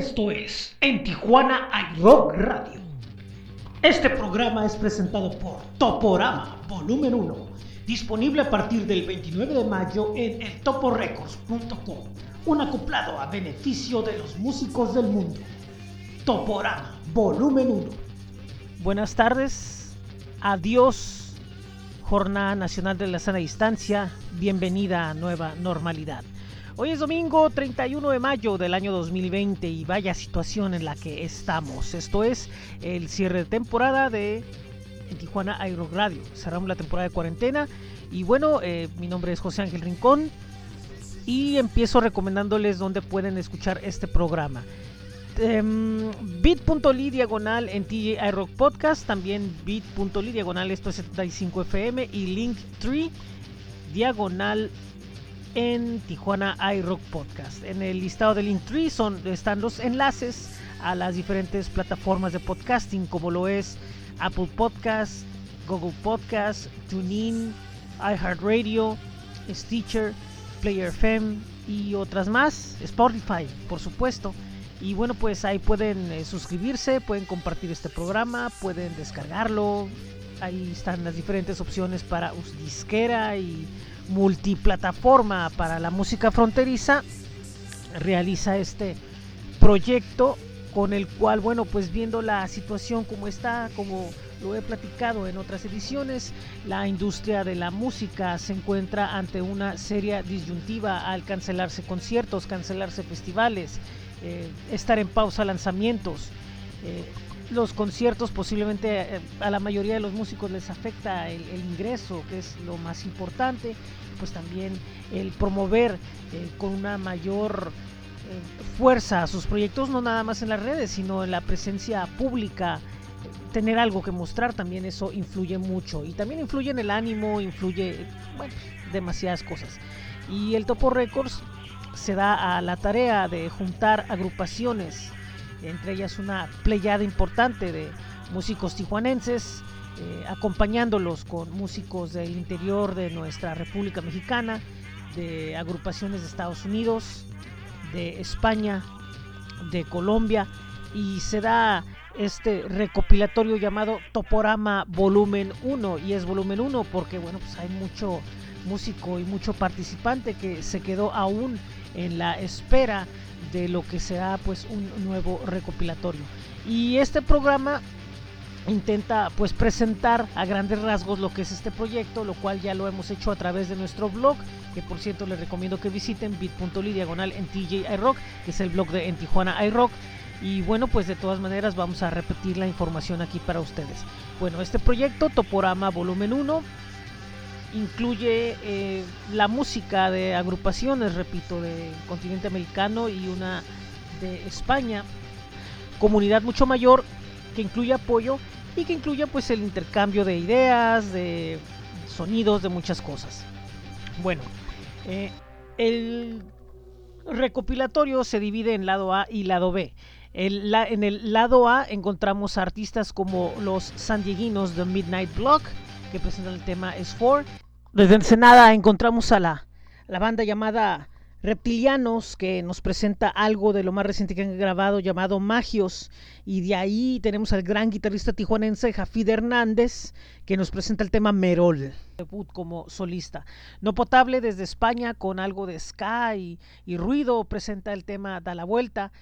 Esto es En Tijuana iRock Radio. Este programa es presentado por Toporama Volumen 1, disponible a partir del 29 de mayo en eltoporecords.com, un acoplado a beneficio de los músicos del mundo. Toporama Volumen 1. Buenas tardes, adiós, Jornada Nacional de la Sana Distancia, bienvenida a Nueva Normalidad. Hoy es domingo 31 de mayo del año 2020 y vaya situación en la que estamos. Esto es el cierre de temporada de Tijuana Aero Radio. Cerramos la temporada de cuarentena y bueno, eh, mi nombre es José Ángel Rincón y empiezo recomendándoles donde pueden escuchar este programa. Um, bit.ly diagonal en TJ iRock Podcast, también bit.ly diagonal esto es 75 FM y Linktree diagonal en Tijuana iRock Podcast. En el listado del Linktree son, están los enlaces a las diferentes plataformas de podcasting, como lo es Apple Podcast, Google Podcast, TuneIn, iHeartRadio, Stitcher, Player FM y otras más, Spotify, por supuesto. Y bueno, pues ahí pueden eh, suscribirse, pueden compartir este programa, pueden descargarlo. Ahí están las diferentes opciones para disquera y multiplataforma para la música fronteriza realiza este proyecto con el cual, bueno, pues viendo la situación como está, como lo he platicado en otras ediciones, la industria de la música se encuentra ante una seria disyuntiva al cancelarse conciertos, cancelarse festivales, eh, estar en pausa lanzamientos. Eh, los conciertos posiblemente eh, a la mayoría de los músicos les afecta el, ingreso, que es lo más importante, pues también el promover eh, con una mayor eh, fuerza sus proyectos, no nada más en las redes, sino en la presencia pública, tener algo que mostrar, también eso influye mucho y también influye en el ánimo, influye, bueno, demasiadas cosas. Y el Topo Records se da a la tarea de juntar agrupaciones entre ellas una playada importante de músicos tijuanenses, eh, acompañándolos con músicos del interior de nuestra República Mexicana, de agrupaciones de Estados Unidos, de España, de Colombia, y se da este recopilatorio llamado Toporama Volumen 1, y es volumen 1 porque bueno, pues hay mucho músico y mucho participante que se quedó aún en la espera de lo que será pues un nuevo recopilatorio. Y este programa intenta pues presentar a grandes rasgos lo que es este proyecto, lo cual ya lo hemos hecho a través de nuestro blog, que por cierto les recomiendo que visiten bit.ly diagonal en TJ iRock, que es el blog de en Tijuana iRock. Y bueno, pues de todas maneras vamos a repetir la información aquí para ustedes. Bueno, este proyecto, Toporama Volumen 1, incluye eh, la música de agrupaciones, repito, del continente americano y una de España, comunidad mucho mayor que incluye apoyo y que incluye pues el intercambio de ideas, de sonidos, de muchas cosas. Bueno, eh, el recopilatorio se divide en lado A y lado B. en el lado A encontramos artistas como los sandieguinos de Midnight Block, que presentan el tema S4. Desde Ensenada encontramos a la, la banda llamada Reptilianos, que nos presenta algo de lo más reciente que han grabado llamado Magios. Y de ahí tenemos al gran guitarrista tijuanense Jafid Hernández, que nos presenta el tema Merol, debut como solista. No Potable desde España, con algo de ska y, y ruido, presenta el tema Da la Vuelta.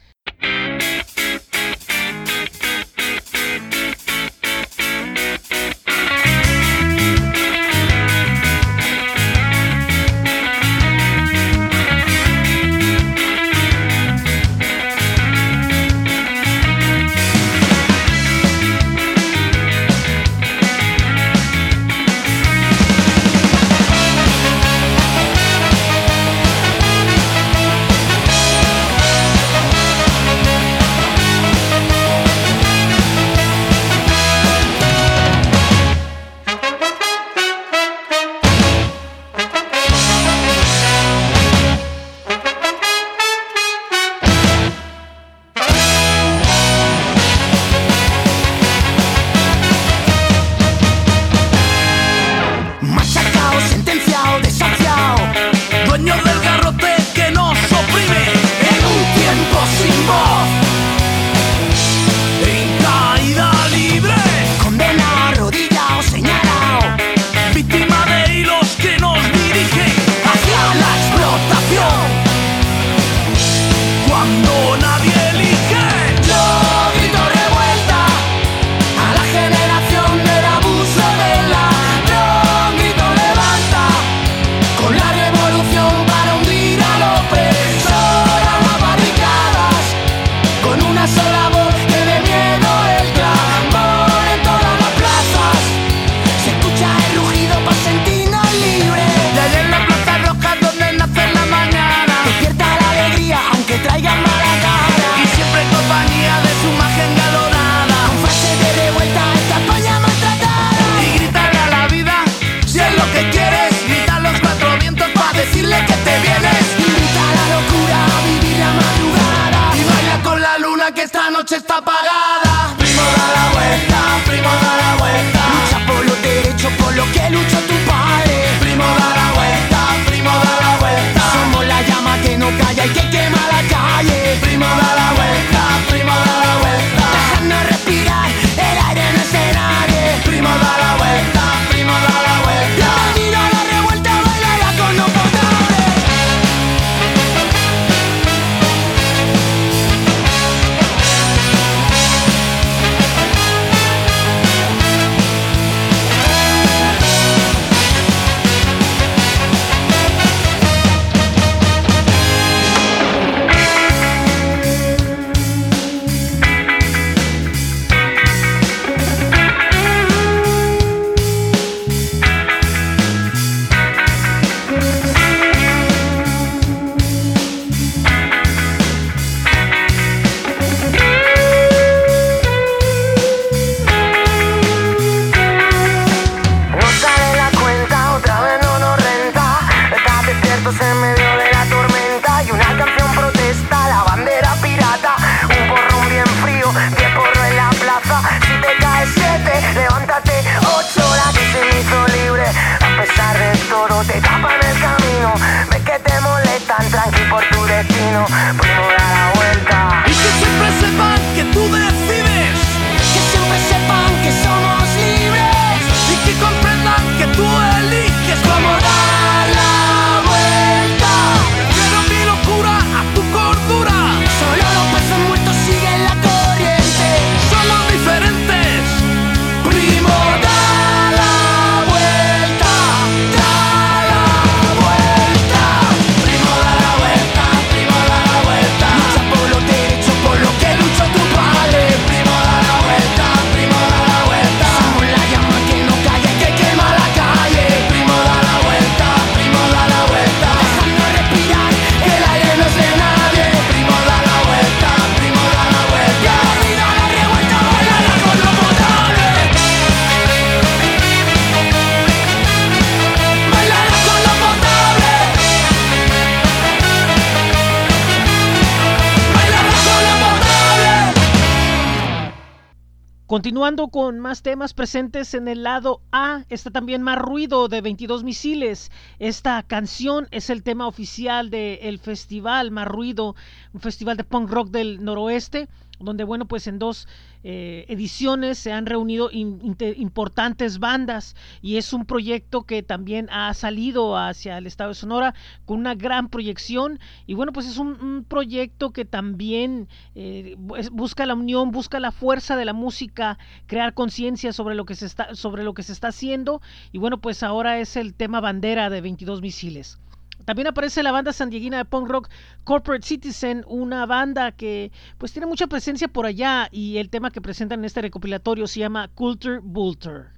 temas presentes en el lado A está también más ruido de 22 misiles. Esta canción es el tema oficial del festival más ruido, un festival de punk rock del noroeste donde bueno, pues en dos eh, ediciones se han reunido in, importantes bandas y es un proyecto que también ha salido hacia el estado de Sonora con una gran proyección y bueno, pues es un, un proyecto que también eh, busca la unión, busca la fuerza de la música, crear conciencia sobre lo que se está sobre lo que se está haciendo y bueno, pues ahora es el tema bandera de 22 misiles. También aparece la banda sandiaguina de punk rock Corporate Citizen, una banda que pues tiene mucha presencia por allá y el tema que presentan en este recopilatorio se llama Culture Vulture.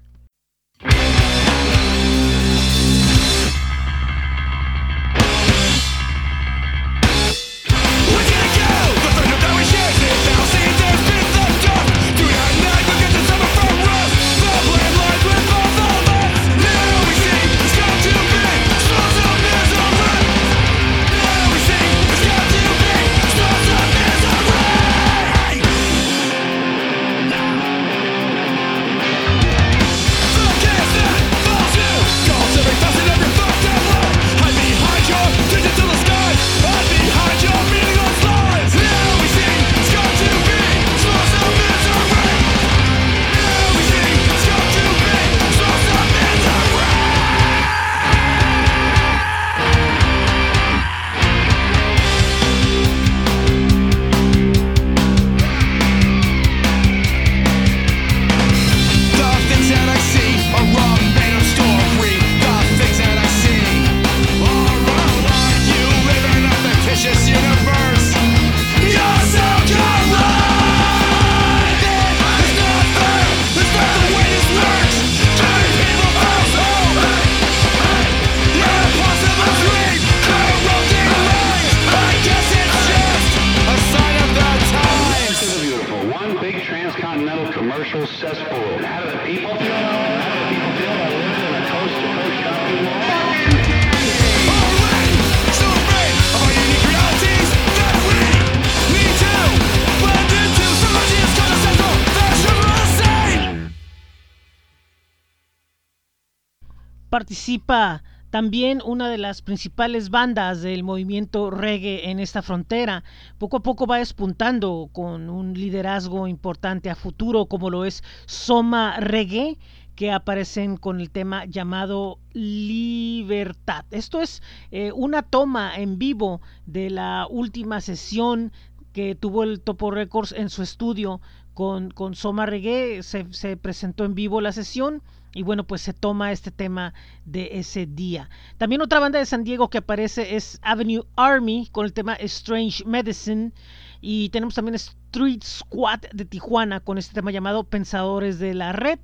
Participa también una de las principales bandas del movimiento reggae en esta frontera. Poco a poco va despuntando con un liderazgo importante a futuro como lo es Soma Reggae que aparecen con el tema llamado Libertad. Esto es eh, una toma en vivo de la última sesión que tuvo el Topo Records en su estudio con, con Soma Reggae. Se, se presentó en vivo la sesión y bueno, pues se toma este tema de ese día. También otra banda de San Diego que aparece es Avenue Army con el tema Strange Medicine. Y tenemos también Street Squad de Tijuana con este tema llamado Pensadores de la Red.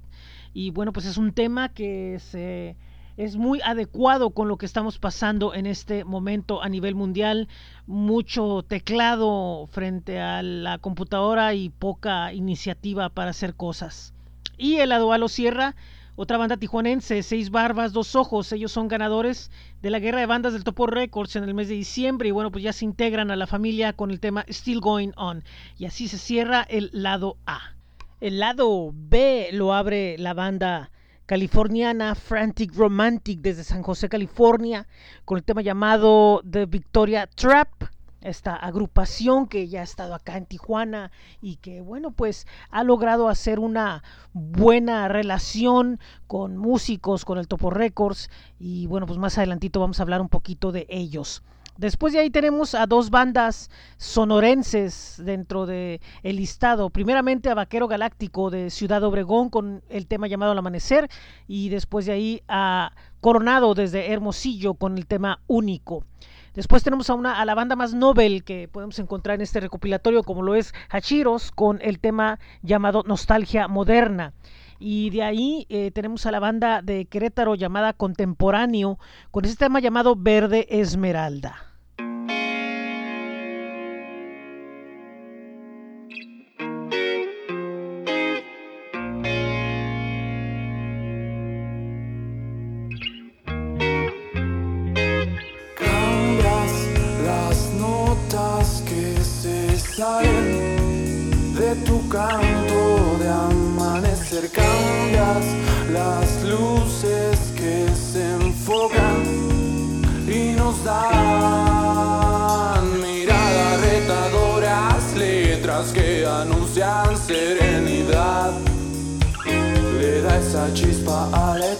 Y bueno, pues es un tema que se, es muy adecuado con lo que estamos pasando en este momento a nivel mundial. Mucho teclado frente a la computadora y poca iniciativa para hacer cosas. Y el Adualo Sierra otra banda tijuanense, Seis Barbas, Dos Ojos, ellos son ganadores de la guerra de bandas del Topo Records en el mes de diciembre y bueno, pues ya se integran a la familia con el tema Still Going On. Y así se cierra el lado A. El lado B lo abre la banda californiana Frantic Romantic desde San José, California, con el tema llamado The Victoria Trap esta agrupación que ya ha estado acá en Tijuana y que bueno pues ha logrado hacer una buena relación con músicos con el Topo Records y bueno pues más adelantito vamos a hablar un poquito de ellos Después de ahí tenemos a dos bandas sonorenses dentro de el listado. Primeramente a Vaquero Galáctico de Ciudad Obregón con el tema llamado Al Amanecer y después de ahí a Coronado desde Hermosillo con el tema Único. Después tenemos a, una, a la banda más novel que podemos encontrar en este recopilatorio, como lo es Hachiros, con el tema llamado Nostalgia Moderna. Y de ahí eh, tenemos a la banda de Querétaro llamada Contemporáneo, con este tema llamado Verde Esmeralda. Serenidad. Le da esa chispa a la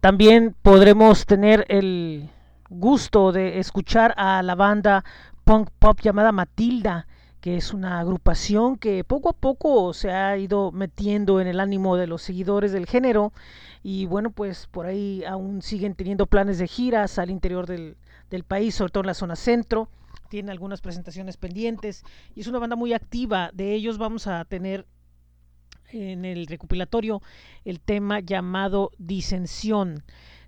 También podremos tener el gusto de escuchar a la banda punk pop llamada Matilda, que es una agrupación que poco a poco se ha ido metiendo en el ánimo de los seguidores del género. Y bueno pues por ahí aún siguen teniendo planes de giras al interior del, del país, sobre todo en la zona centro, tiene algunas presentaciones pendientes y es una banda muy activa, de ellos vamos a tener en el recopilatorio el tema llamado Disensión.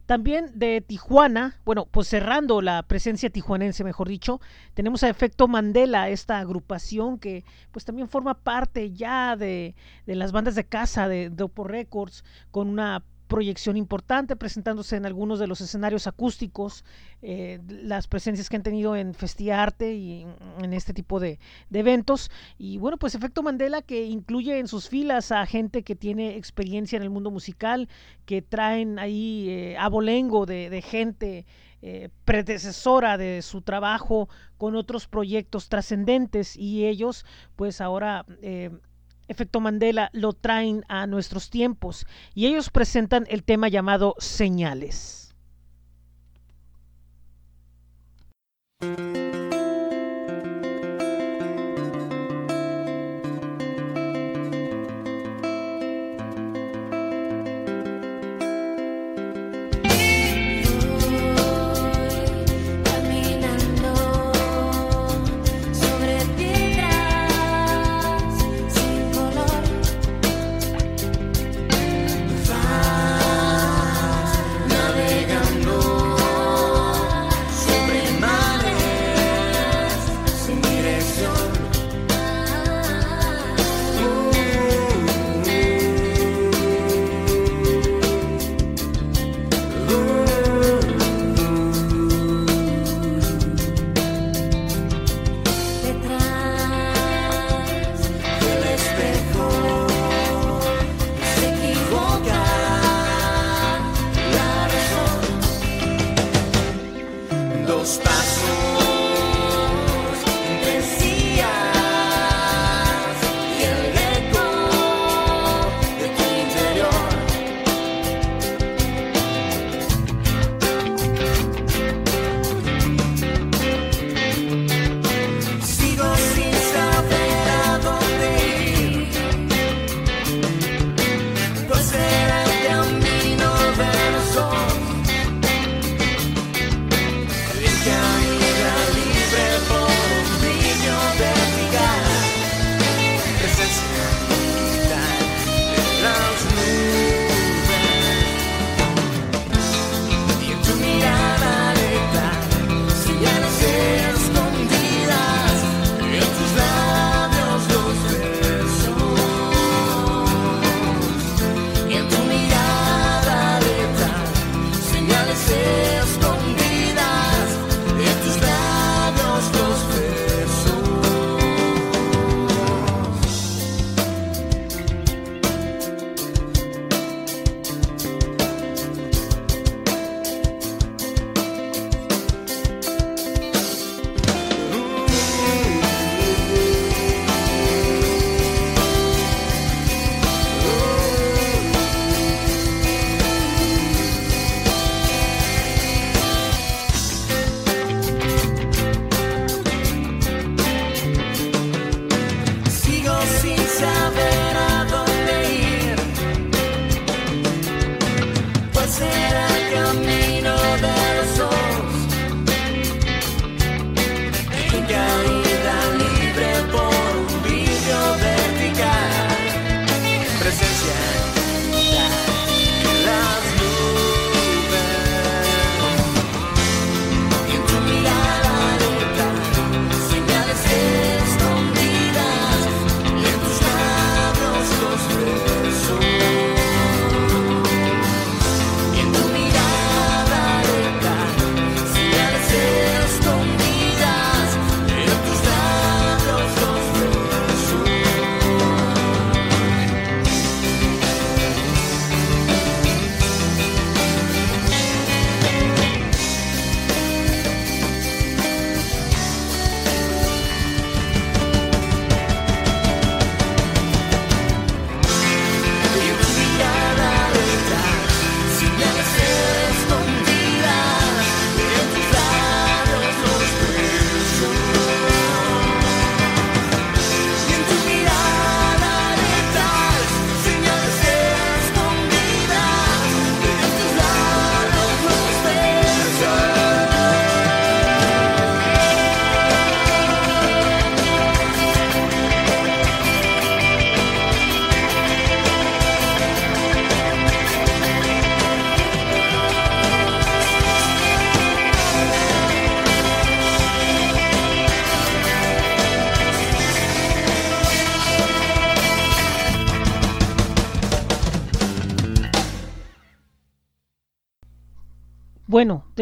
También de Tijuana, bueno, pues cerrando la presencia tijuanense, mejor dicho, tenemos a Efecto Mandela, esta agrupación que pues también forma parte ya de, de las bandas de casa de Dopo Records, con una proyección importante, presentándose en algunos de los escenarios acústicos, eh, las presencias que han tenido en Festiarte y en este tipo de, eventos. Y bueno, pues Efecto Mandela que incluye en sus filas a gente que tiene experiencia en el mundo musical, que traen ahí eh, abolengo de, gente. Eh, predecesora de su trabajo con otros proyectos trascendentes y ellos pues ahora efecto Mandela lo traen a nuestros tiempos y ellos presentan el tema llamado señales.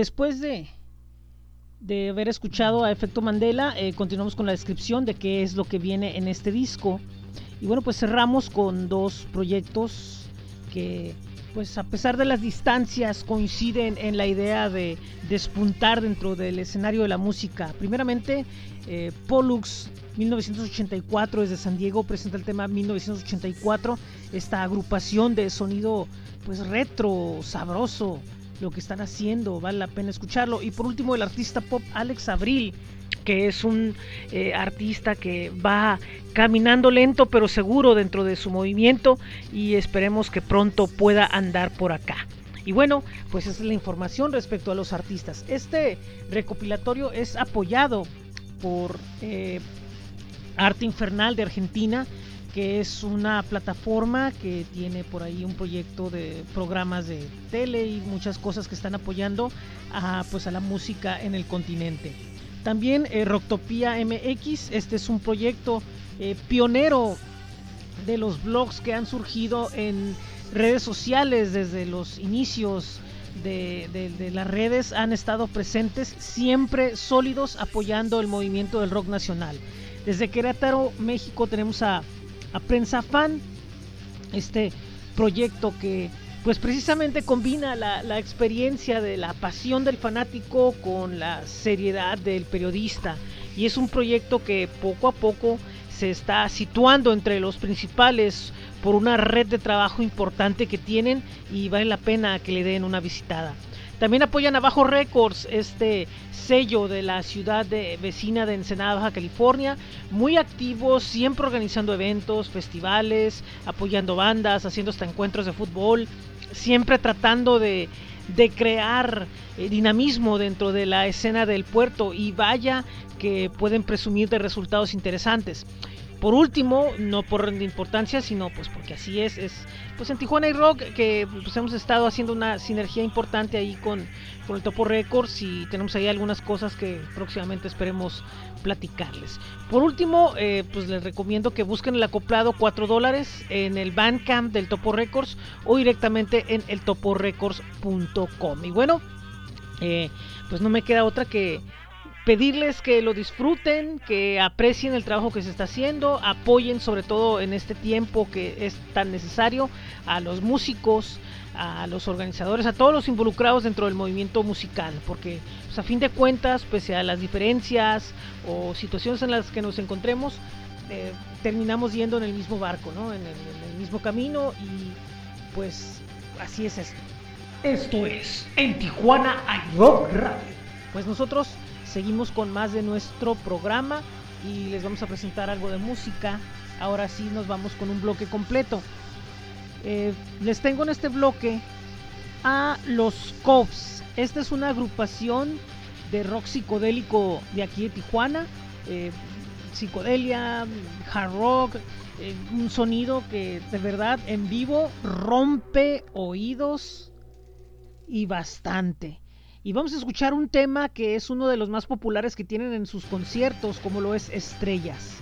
Después de, de haber escuchado a Efecto Mandela, eh, continuamos con la descripción de qué es lo que viene en este disco. Y bueno, pues cerramos con dos proyectos que, pues a pesar de las distancias, coinciden en la idea de despuntar dentro del escenario de la música. Primeramente, eh, Pollux 1984 desde San Diego presenta el tema 1984, esta agrupación de sonido pues retro, sabroso, lo que están haciendo, vale la pena escucharlo. Y por último, el artista pop Alex Abril, que es un eh, artista que va caminando lento pero seguro dentro de su movimiento y esperemos que pronto pueda andar por acá. Y bueno, pues esa es la información respecto a los artistas. Este recopilatorio es apoyado por eh, Arte Infernal de Argentina, que es una plataforma que tiene por ahí un proyecto de programas de tele y muchas cosas que están apoyando a, pues a la música en el continente. También eh, Rocktopia MX, este es un proyecto eh, pionero de los blogs que han surgido en redes sociales desde los inicios de, de- de las redes han estado presentes siempre sólidos apoyando el movimiento del rock nacional. Desde Querétaro, México tenemos a, a Prensa Fan, este proyecto que pues precisamente combina la, la experiencia de la pasión del fanático con la seriedad del periodista y es un proyecto que poco a poco se está situando entre los principales por una red de trabajo importante que tienen y vale la pena que le den una visitada. También apoyan a Bajo Records, este sello de la ciudad de, vecina de Ensenada, Baja California, muy activos, siempre organizando eventos, festivales, apoyando bandas, haciendo hasta encuentros de fútbol, siempre tratando de, de crear eh, dinamismo dentro de la escena del puerto y vaya que pueden presumir de resultados interesantes. Por último, no por importancia, sino pues porque así es, es pues en Tijuana y Rock que pues hemos estado haciendo una sinergia importante ahí con, con el Topo Records y tenemos ahí algunas cosas que próximamente esperemos platicarles. Por último, eh, pues les recomiendo que busquen el acoplado 4 dólares en el Bandcamp del Topo Records o directamente en el toporecords.com. Y bueno, eh, pues no me queda otra que pedirles que lo disfruten, que aprecien el trabajo que se está haciendo, apoyen sobre todo en este tiempo que es tan necesario a los músicos, a los organizadores, a todos los involucrados dentro del movimiento musical, porque pues, a fin de cuentas, pese a las diferencias o situaciones en las que nos encontremos, eh, terminamos yendo en el mismo barco, ¿no? en, el, en el mismo camino y pues así es esto. Esto es En Tijuana hay Rock Radio. Pues nosotros seguimos con más de nuestro programa y les vamos a presentar algo de música. Ahora sí nos vamos con un bloque completo. Eh, les tengo en este bloque a los Covs. Esta es una agrupación de rock psicodélico de aquí de Tijuana. Eh, psicodelia, hard rock, eh, un sonido que de verdad en vivo rompe oídos y bastante. Y vamos a escuchar un tema que es uno de los más populares que tienen en sus conciertos, como lo es Estrellas.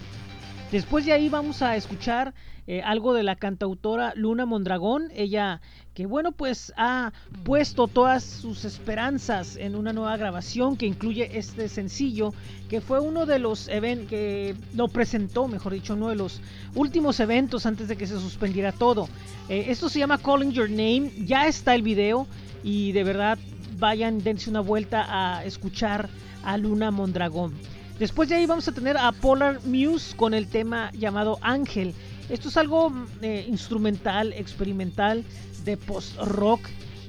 Después de ahí vamos a escuchar eh, algo de la cantautora Luna Mondragón, ella que bueno pues ha puesto todas sus esperanzas en una nueva grabación que incluye este sencillo, que fue uno de los eventos que lo presentó, mejor dicho, uno de los últimos eventos antes de que se suspendiera todo. Eh, esto se llama Calling Your Name, ya está el video y de verdad vayan, dense una vuelta a escuchar a Luna Mondragón. Después de ahí vamos a tener a Polar Muse con el tema llamado Ángel. Esto es algo eh, instrumental, experimental, de post-rock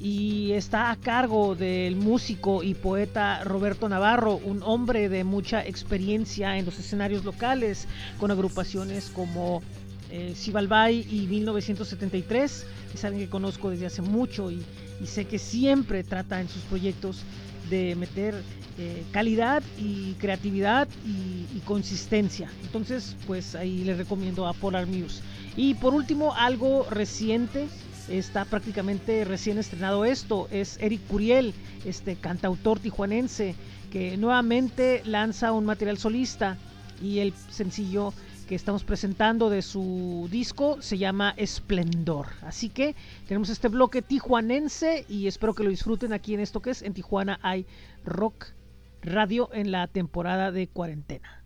y está a cargo del músico y poeta Roberto Navarro, un hombre de mucha experiencia en los escenarios locales, con agrupaciones como eh, Sibalbay y 1973, es alguien que conozco desde hace mucho y, y sé que siempre trata en sus proyectos de meter eh, calidad y creatividad y, y, consistencia. Entonces, pues ahí les recomiendo a Polar Muse. Y por último, algo reciente, está prácticamente recién estrenado esto, es Eric Curiel, este cantautor tijuanense, que nuevamente lanza un material solista y el sencillo que estamos presentando de su disco se llama Esplendor. Así que tenemos este bloque tijuanense y espero que lo disfruten aquí en esto que es en Tijuana hay rock radio en la temporada de cuarentena.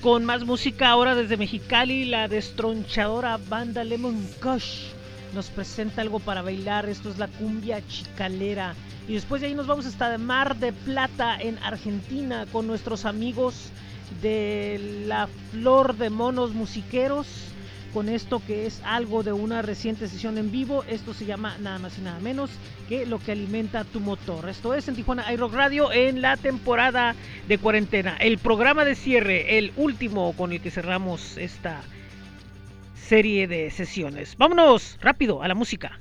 Con más música ahora desde Mexicali. La destronchadora banda Lemon Kush nos presenta algo para bailar. Esto es la cumbia chicalera. Y después de ahí nos vamos hasta Mar de Plata en Argentina con nuestros amigos de la Flor de Monos Musiqueros. Con esto que es algo de una reciente sesión en vivo. Esto se llama nada más y nada menos que lo que alimenta tu motor. Esto es en Tijuana iRock Radio en la temporada de cuarentena. El programa de cierre, el último con el que cerramos esta serie de sesiones. Vámonos rápido a la música.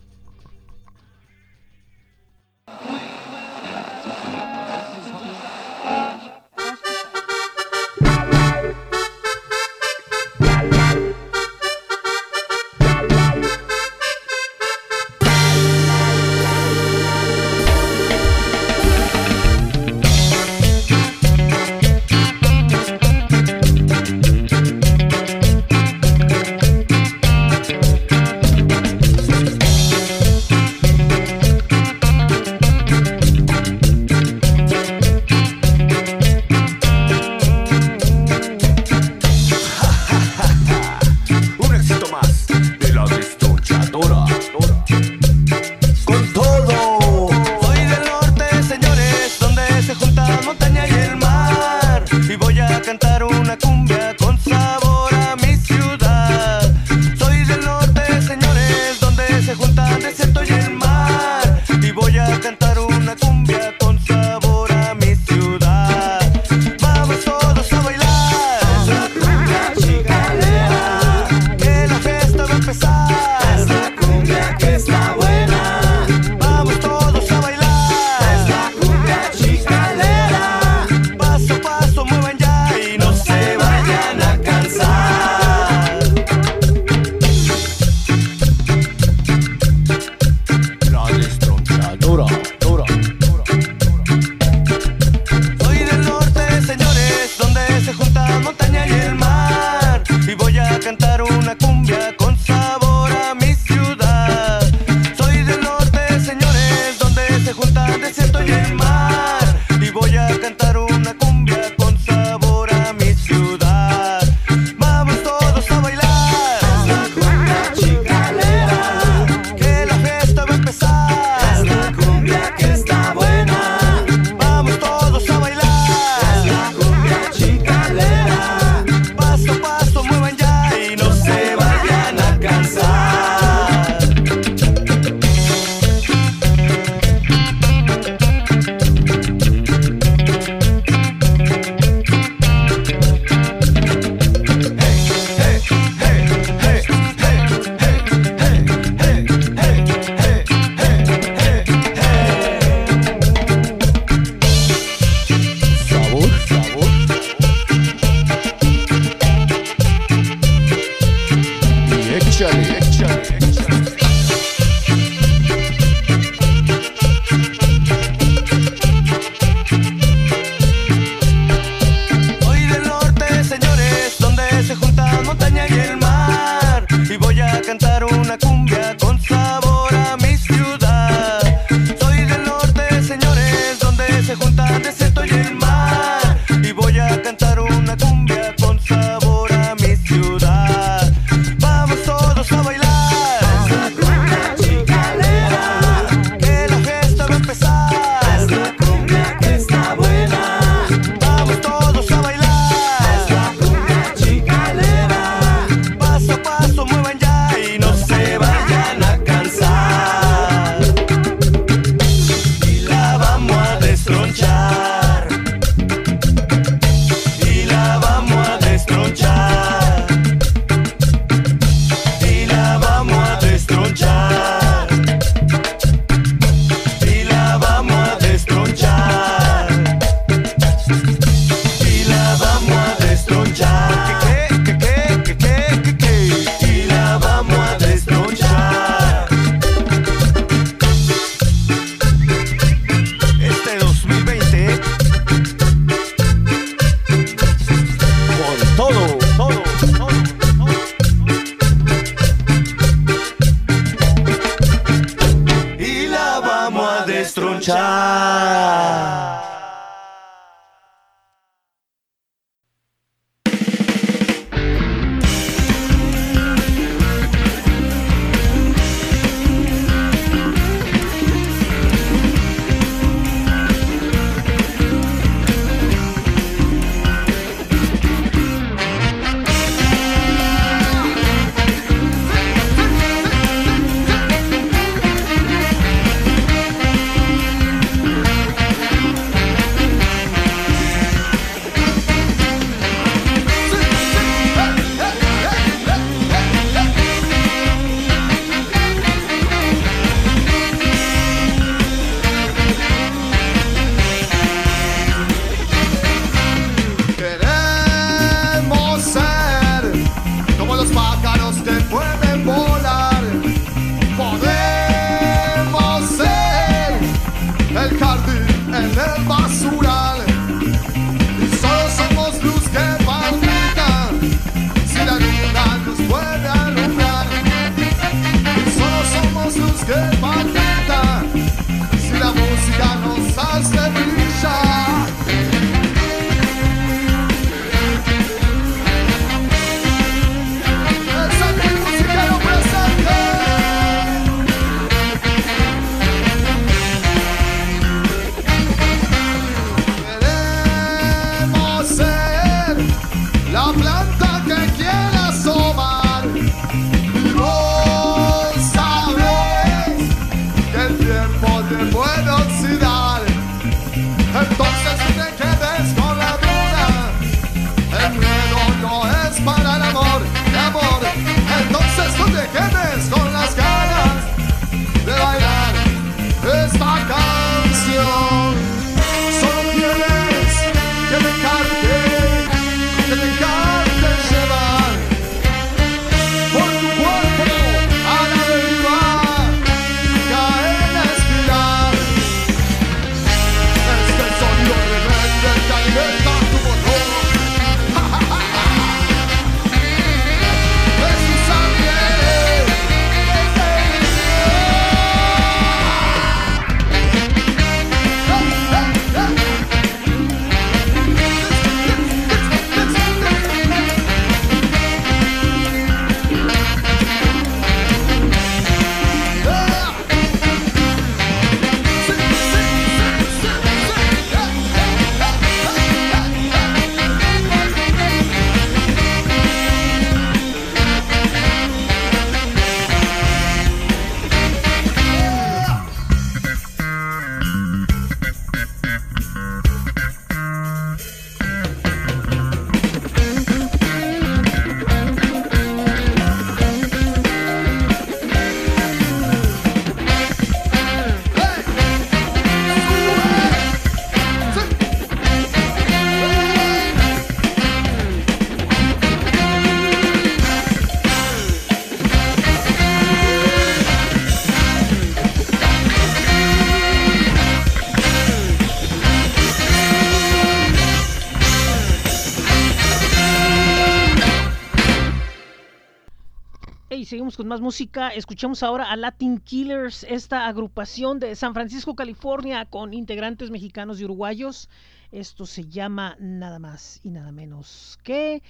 Más música. Escuchamos ahora a Latin Killers, esta agrupación de San Francisco, California, con integrantes mexicanos y uruguayos. Esto se llama nada más y nada menos que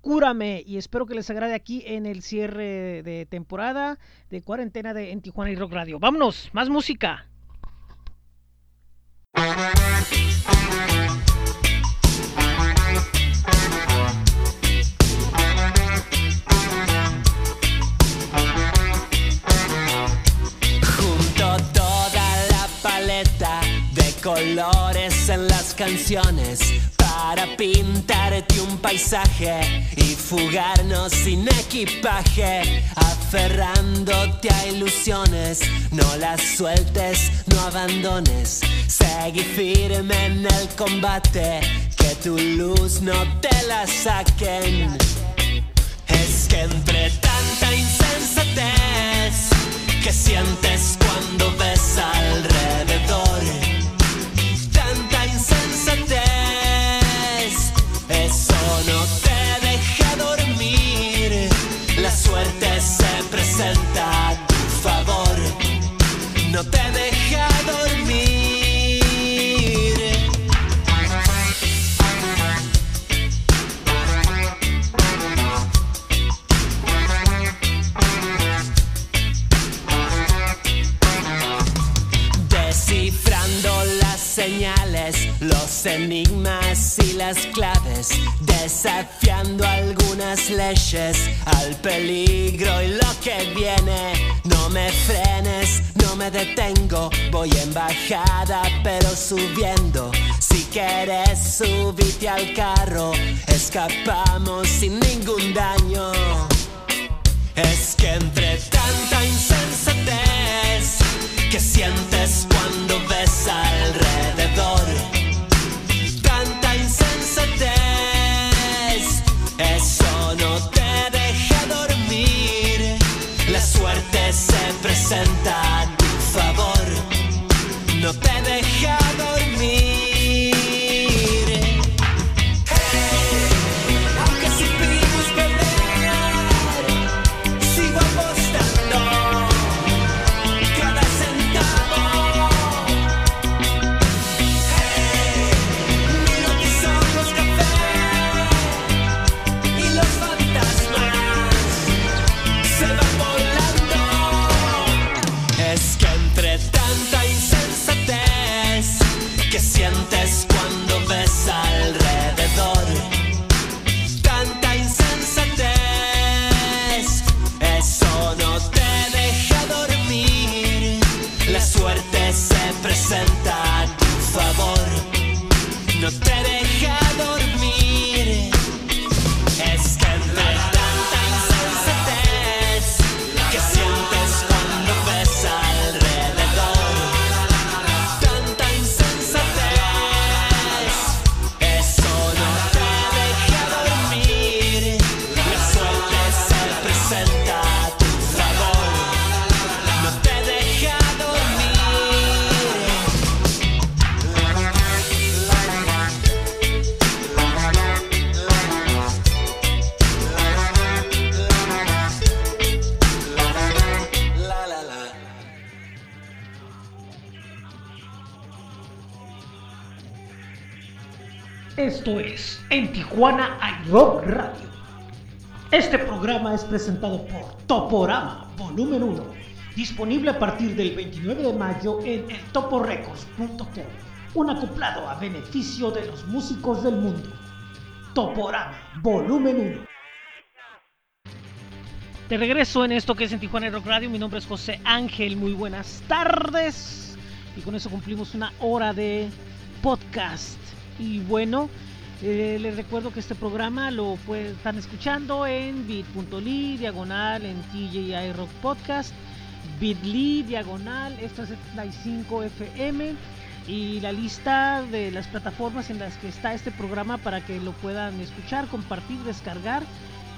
Cúrame. Y espero que les agrade aquí en el cierre de temporada de cuarentena de En Tijuana y Rock Radio. Vámonos, más música. Colores en las canciones para pintarte un paisaje y fugarnos sin equipaje, aferrándote a ilusiones. No las sueltes, no abandones, seguí firme en el combate, que tu luz no te la saquen. Es que entre tanta insensatez que sientes cuando ves alrededor, no te deja desafiando algunas leyes al peligro y lo que viene. No me frenes, no me detengo, voy en bajada pero subiendo. Si quieres subirte al carro, escapamos sin ningún daño. Es que entre tanta insensatez que sientes cuando ves alrededor, suerte se presenta a tu favor, no te deja Tijuana iRock Radio. Este programa es presentado por Toporama Volumen 1, disponible a partir del 29 de mayo en eltoporecords.com, un acoplado a beneficio de los músicos del mundo. Toporama Volumen 1. De regreso en esto que es en Tijuana Rock Radio, mi nombre es José Ángel, muy buenas tardes. Y con eso cumplimos una hora de podcast. Y bueno, eh, les recuerdo que este programa lo están escuchando en bit.ly, diagonal, en TJI Rock Podcast, bit.ly, diagonal, esto es 75 FM y la lista de las plataformas en las que está este programa para que lo puedan escuchar, compartir, descargar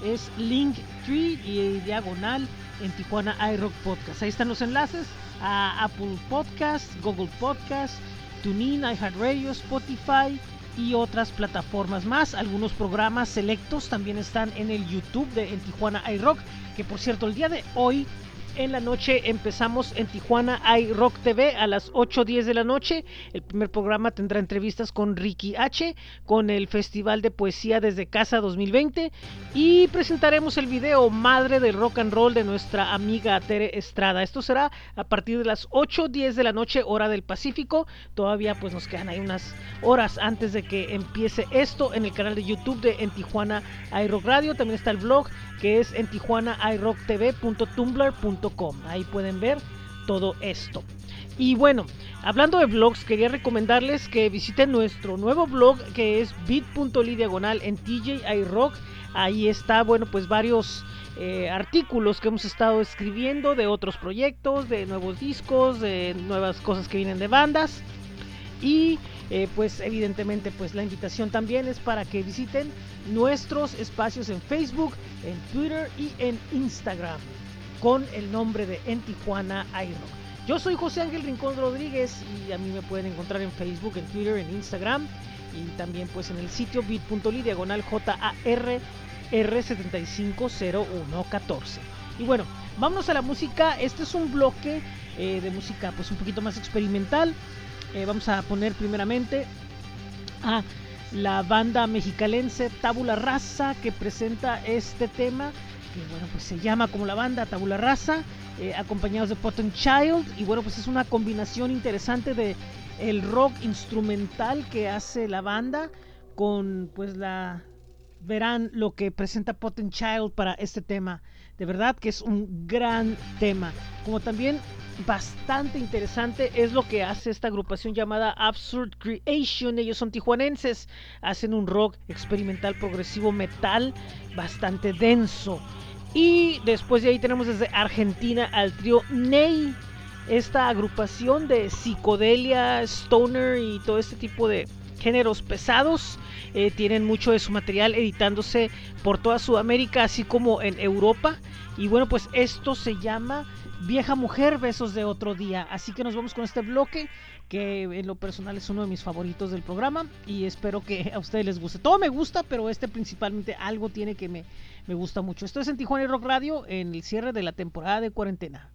es Linktree y diagonal en Tijuana iRock Podcast. Ahí están los enlaces a Apple Podcast, Google Podcast, TuneIn, iHeartRadio, Spotify y otras plataformas más. Algunos programas selectos también están en el YouTube de En Tijuana iRock, que por cierto el día de hoy en la noche empezamos en Tijuana iRock TV a las 8.10 de la noche. El primer programa tendrá entrevistas con Ricky H, con el Festival de Poesía desde Casa 2020 y presentaremos el video Madre del Rock and Roll de nuestra amiga Tere Estrada. Esto será a partir de las 8.10 de la noche hora del Pacífico. Todavía pues nos quedan ahí unas horas antes de que empiece esto en el canal de YouTube de En Tijuana iRock Radio. También está el blog que es en. Ahí pueden ver todo esto. Y bueno, hablando de blogs, quería recomendarles que visiten nuestro nuevo blog que es bit.ly diagonal en TJ iRock. Ahí está, bueno, pues varios eh, artículos que hemos estado escribiendo de otros proyectos, de nuevos discos, de nuevas cosas que vienen de bandas. Y eh, pues evidentemente pues la invitación también es para que visiten nuestros espacios en Facebook, en Twitter y en Instagram con el nombre de En Tijuana iRock. Yo soy José Ángel Rincón Rodríguez y a mí me pueden encontrar en Facebook, en Twitter, en Instagram y también pues en el sitio bit.ly diagonal JAR R750114. Y bueno, vámonos a la música. Este es un bloque eh, de música pues un poquito más experimental. Eh, vamos a poner primeramente a la banda mexicalense Tabula Rasa que presenta este tema que bueno pues se llama como la banda Tabula Rasa eh, acompañados de Potent Child y bueno pues es una combinación interesante de el rock instrumental que hace la banda con pues la verán lo que presenta Potent Child para este tema. De verdad que es un gran tema. Como también bastante interesante es lo que hace esta agrupación llamada Absurd Creation. Ellos son tijuanenses, hacen un rock experimental progresivo metal bastante denso. Y después de ahí tenemos desde Argentina al trío Ney, esta agrupación de psicodelia, stoner y todo este tipo de géneros pesados. Eh, tienen mucho de su material editándose por toda Sudamérica, así como en Europa. Y bueno, pues esto se llama Vieja Mujer, Besos de Otro Día. Así que nos vamos con este bloque, que en lo personal es uno de mis favoritos del programa. Y espero que a ustedes les guste. Todo me gusta, pero este principalmente algo tiene que me, me gusta mucho. Esto es en Tijuana Rock Radio, en el cierre de la temporada de cuarentena.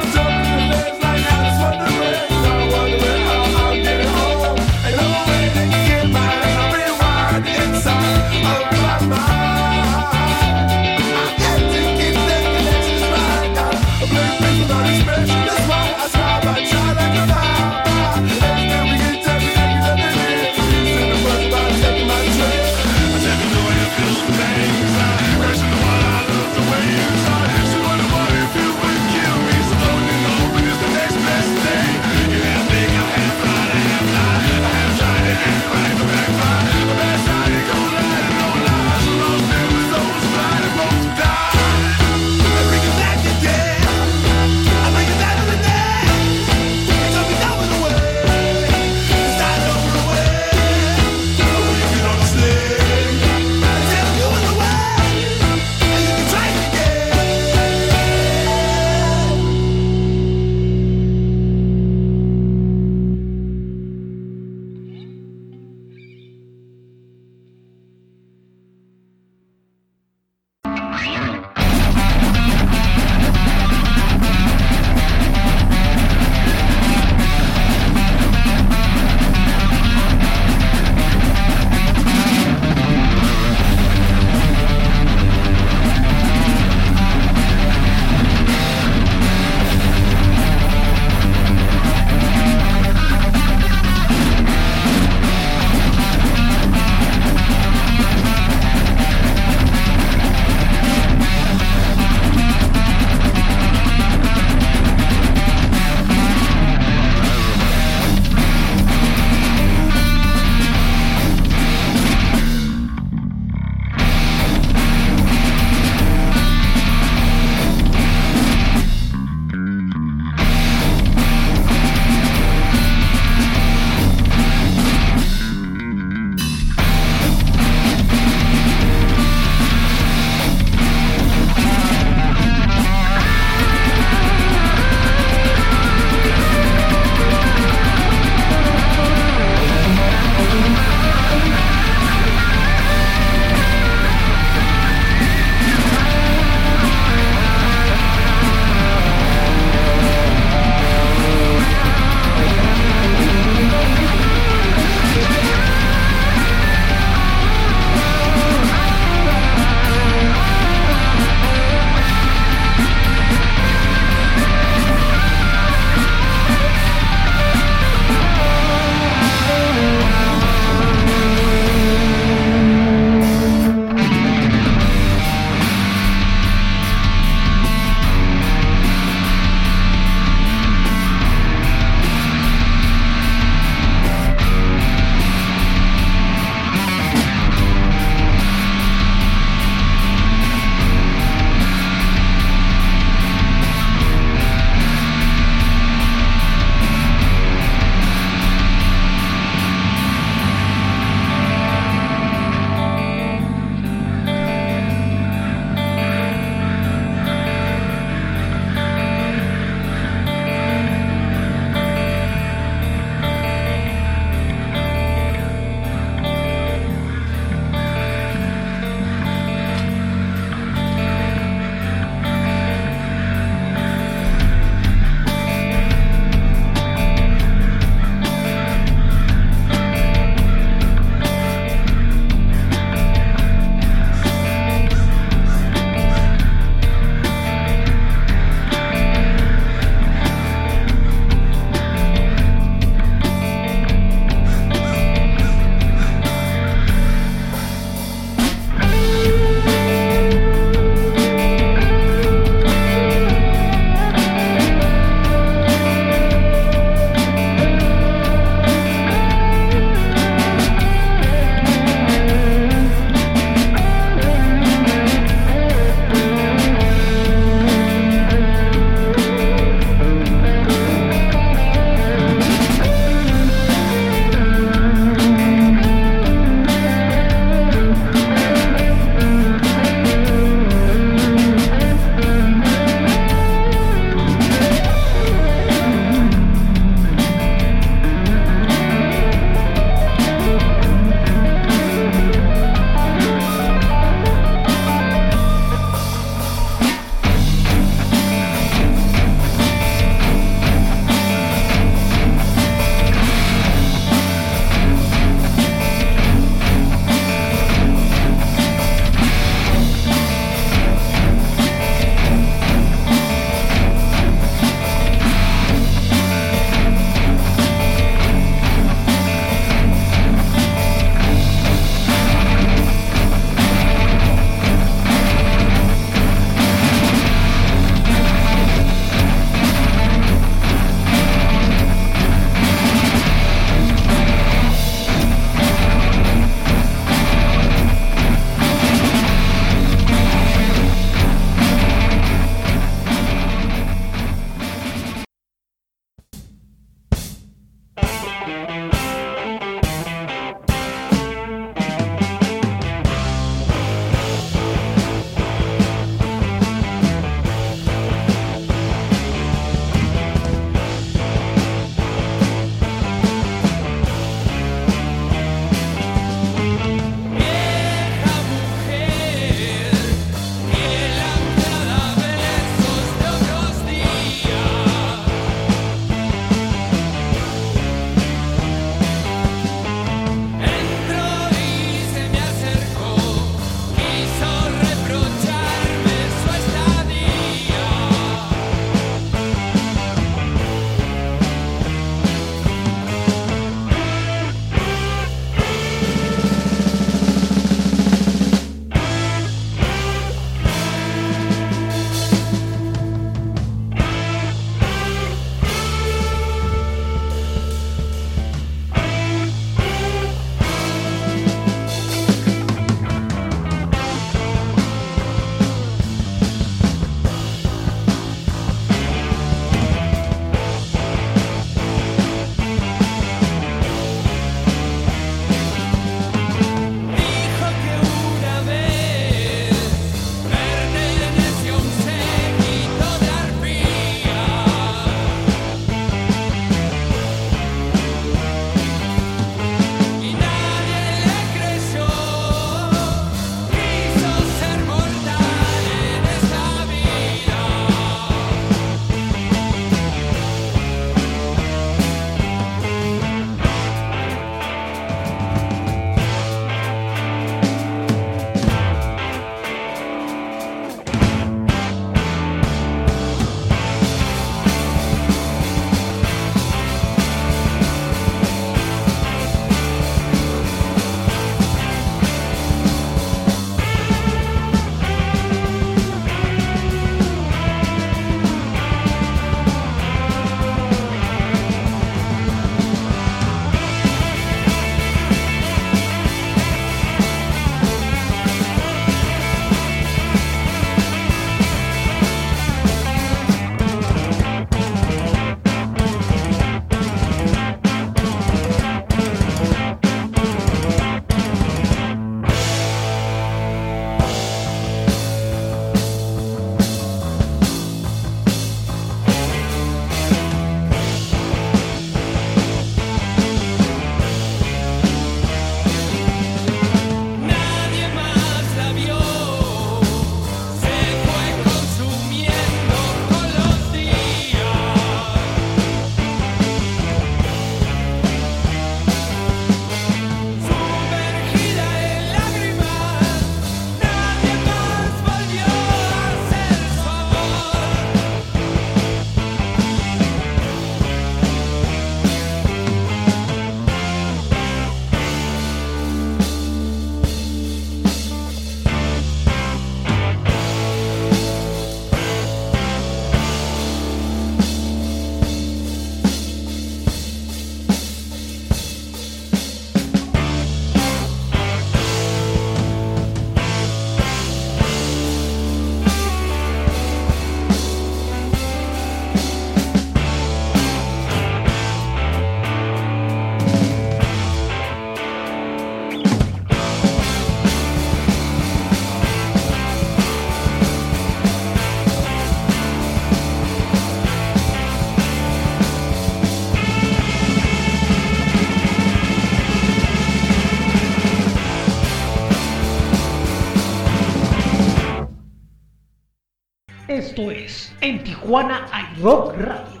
Tijuana iRock Radio.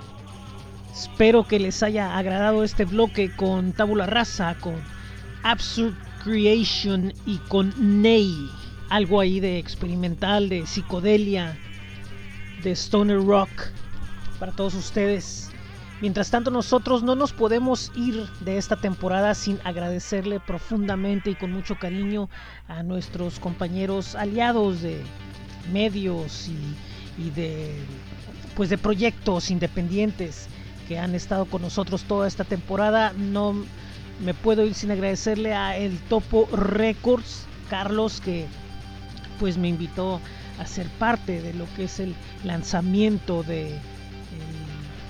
Espero que les haya agradado este bloque con Tabula Rasa, con Absurd Creation y con Ney. Algo ahí de experimental, de psicodelia, de stoner rock para todos ustedes. Mientras tanto nosotros no nos podemos ir de esta temporada sin agradecerle profundamente y con mucho cariño a nuestros compañeros aliados de medios y, y de pues de proyectos independientes que han estado con nosotros toda esta temporada. No me puedo ir sin agradecerle a El Topo Records, Carlos, que pues me invitó a ser parte de lo que es el lanzamiento de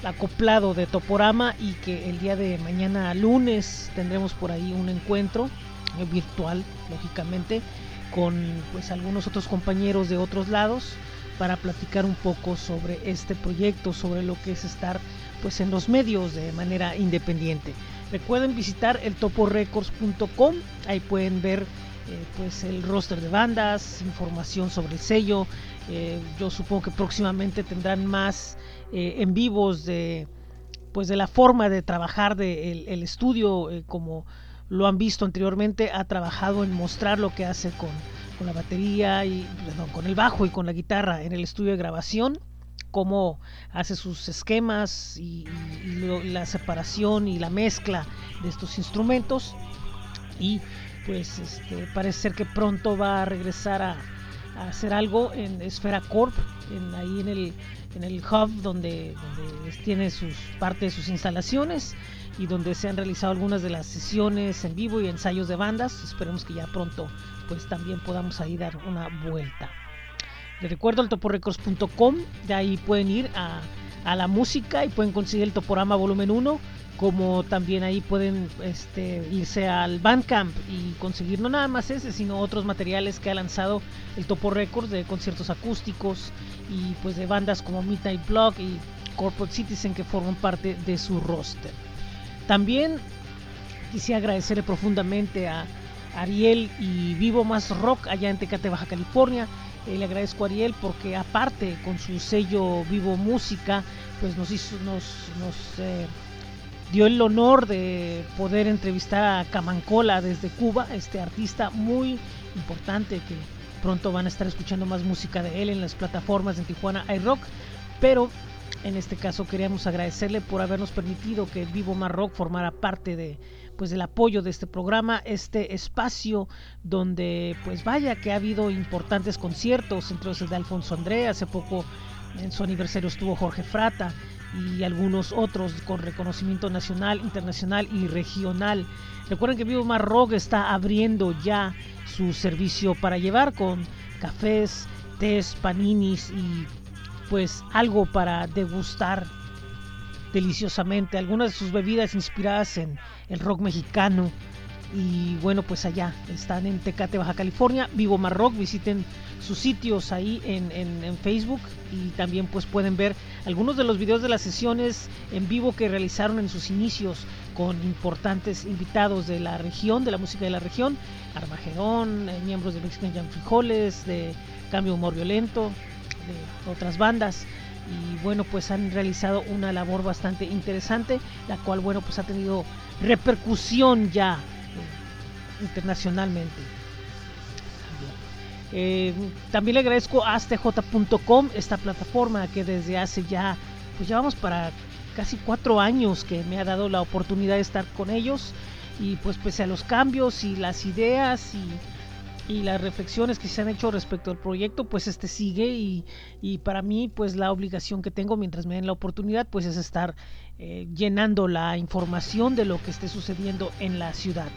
acoplado de Toporama y que el día de mañana lunes tendremos por ahí un encuentro eh, virtual, lógicamente, con pues algunos otros compañeros de otros lados para platicar un poco sobre este proyecto, sobre lo que es estar pues en los medios de manera independiente. Recuerden visitar el toporecords.com, ahí pueden ver eh, pues el roster de bandas, información sobre el sello. Eh, yo supongo que próximamente tendrán más eh, en vivos de pues de la forma de trabajar del el estudio como lo han visto anteriormente ha trabajado en mostrar lo que hace con, con la batería y perdón, con el bajo y con la guitarra en el estudio de grabación cómo hace sus esquemas y, y- lo- la separación y la mezcla de estos instrumentos y pues este, parece ser que pronto va a regresar a, a hacer algo en Esfera Corp, en, ahí en el, en el hub donde, donde tiene sus parte de sus instalaciones y donde se han realizado algunas de las sesiones en vivo y ensayos de bandas. Esperemos que ya pronto pues también podamos ahí dar una vuelta. Les recuerdo el toporecords.com, de ahí pueden ir a, a la música y pueden conseguir el Toporama volumen 1, como también ahí pueden este, irse al Bandcamp y conseguir no nada más ese, sino otros materiales que ha lanzado el Topo Records de conciertos acústicos y pues de bandas como Midnight Block y Corporate Citizen que forman parte de su roster. También quisiera agradecerle profundamente a Ariel y Vivo Más Rock allá en Tecate, Baja California. Eh, le agradezco a Ariel porque aparte con su sello Vivo Música, pues nos hizo, nos, nos eh, dio el honor de poder entrevistar a Camancola desde Cuba, este artista muy importante que pronto van a estar escuchando más música de él en las plataformas de Tijuana iRock, pero en este caso queríamos agradecerle por habernos permitido que Vivo Más Rock formara parte de pues del apoyo de este programa, este espacio donde pues vaya que ha habido importantes conciertos, el de Alfonso André, hace poco en su aniversario estuvo Jorge Frata y algunos otros con reconocimiento nacional, internacional y regional. Recuerden que Vivo Más Rock está abriendo ya su servicio para llevar con cafés, tés, paninis y pues algo para degustar deliciosamente. Algunas de sus bebidas inspiradas en el rock mexicano. Y bueno, pues allá están en Tecate, Baja California. Vivo Más Rock, visiten sus sitios ahí en, en- en Facebook y también pues pueden ver algunos de los videos de las sesiones en vivo que realizaron en sus inicios con importantes invitados de la región, de la música de la región, Armagedón, eh, miembros de Mexican Jam Frijoles, de Cambio Humor Violento, de otras bandas. Y bueno pues han realizado una labor bastante interesante la cual bueno pues ha tenido repercusión ya eh, internacionalmente. Eh, también le agradezco a astj.com esta plataforma que desde hace ya pues llevamos para casi cuatro años que me ha dado la oportunidad de estar con ellos. Y pues pese a los cambios y las ideas y y las reflexiones que se han hecho respecto al proyecto pues este sigue y, y para mí pues la obligación que tengo mientras me den la oportunidad pues es estar eh, llenando la información de lo que esté sucediendo en la ciudad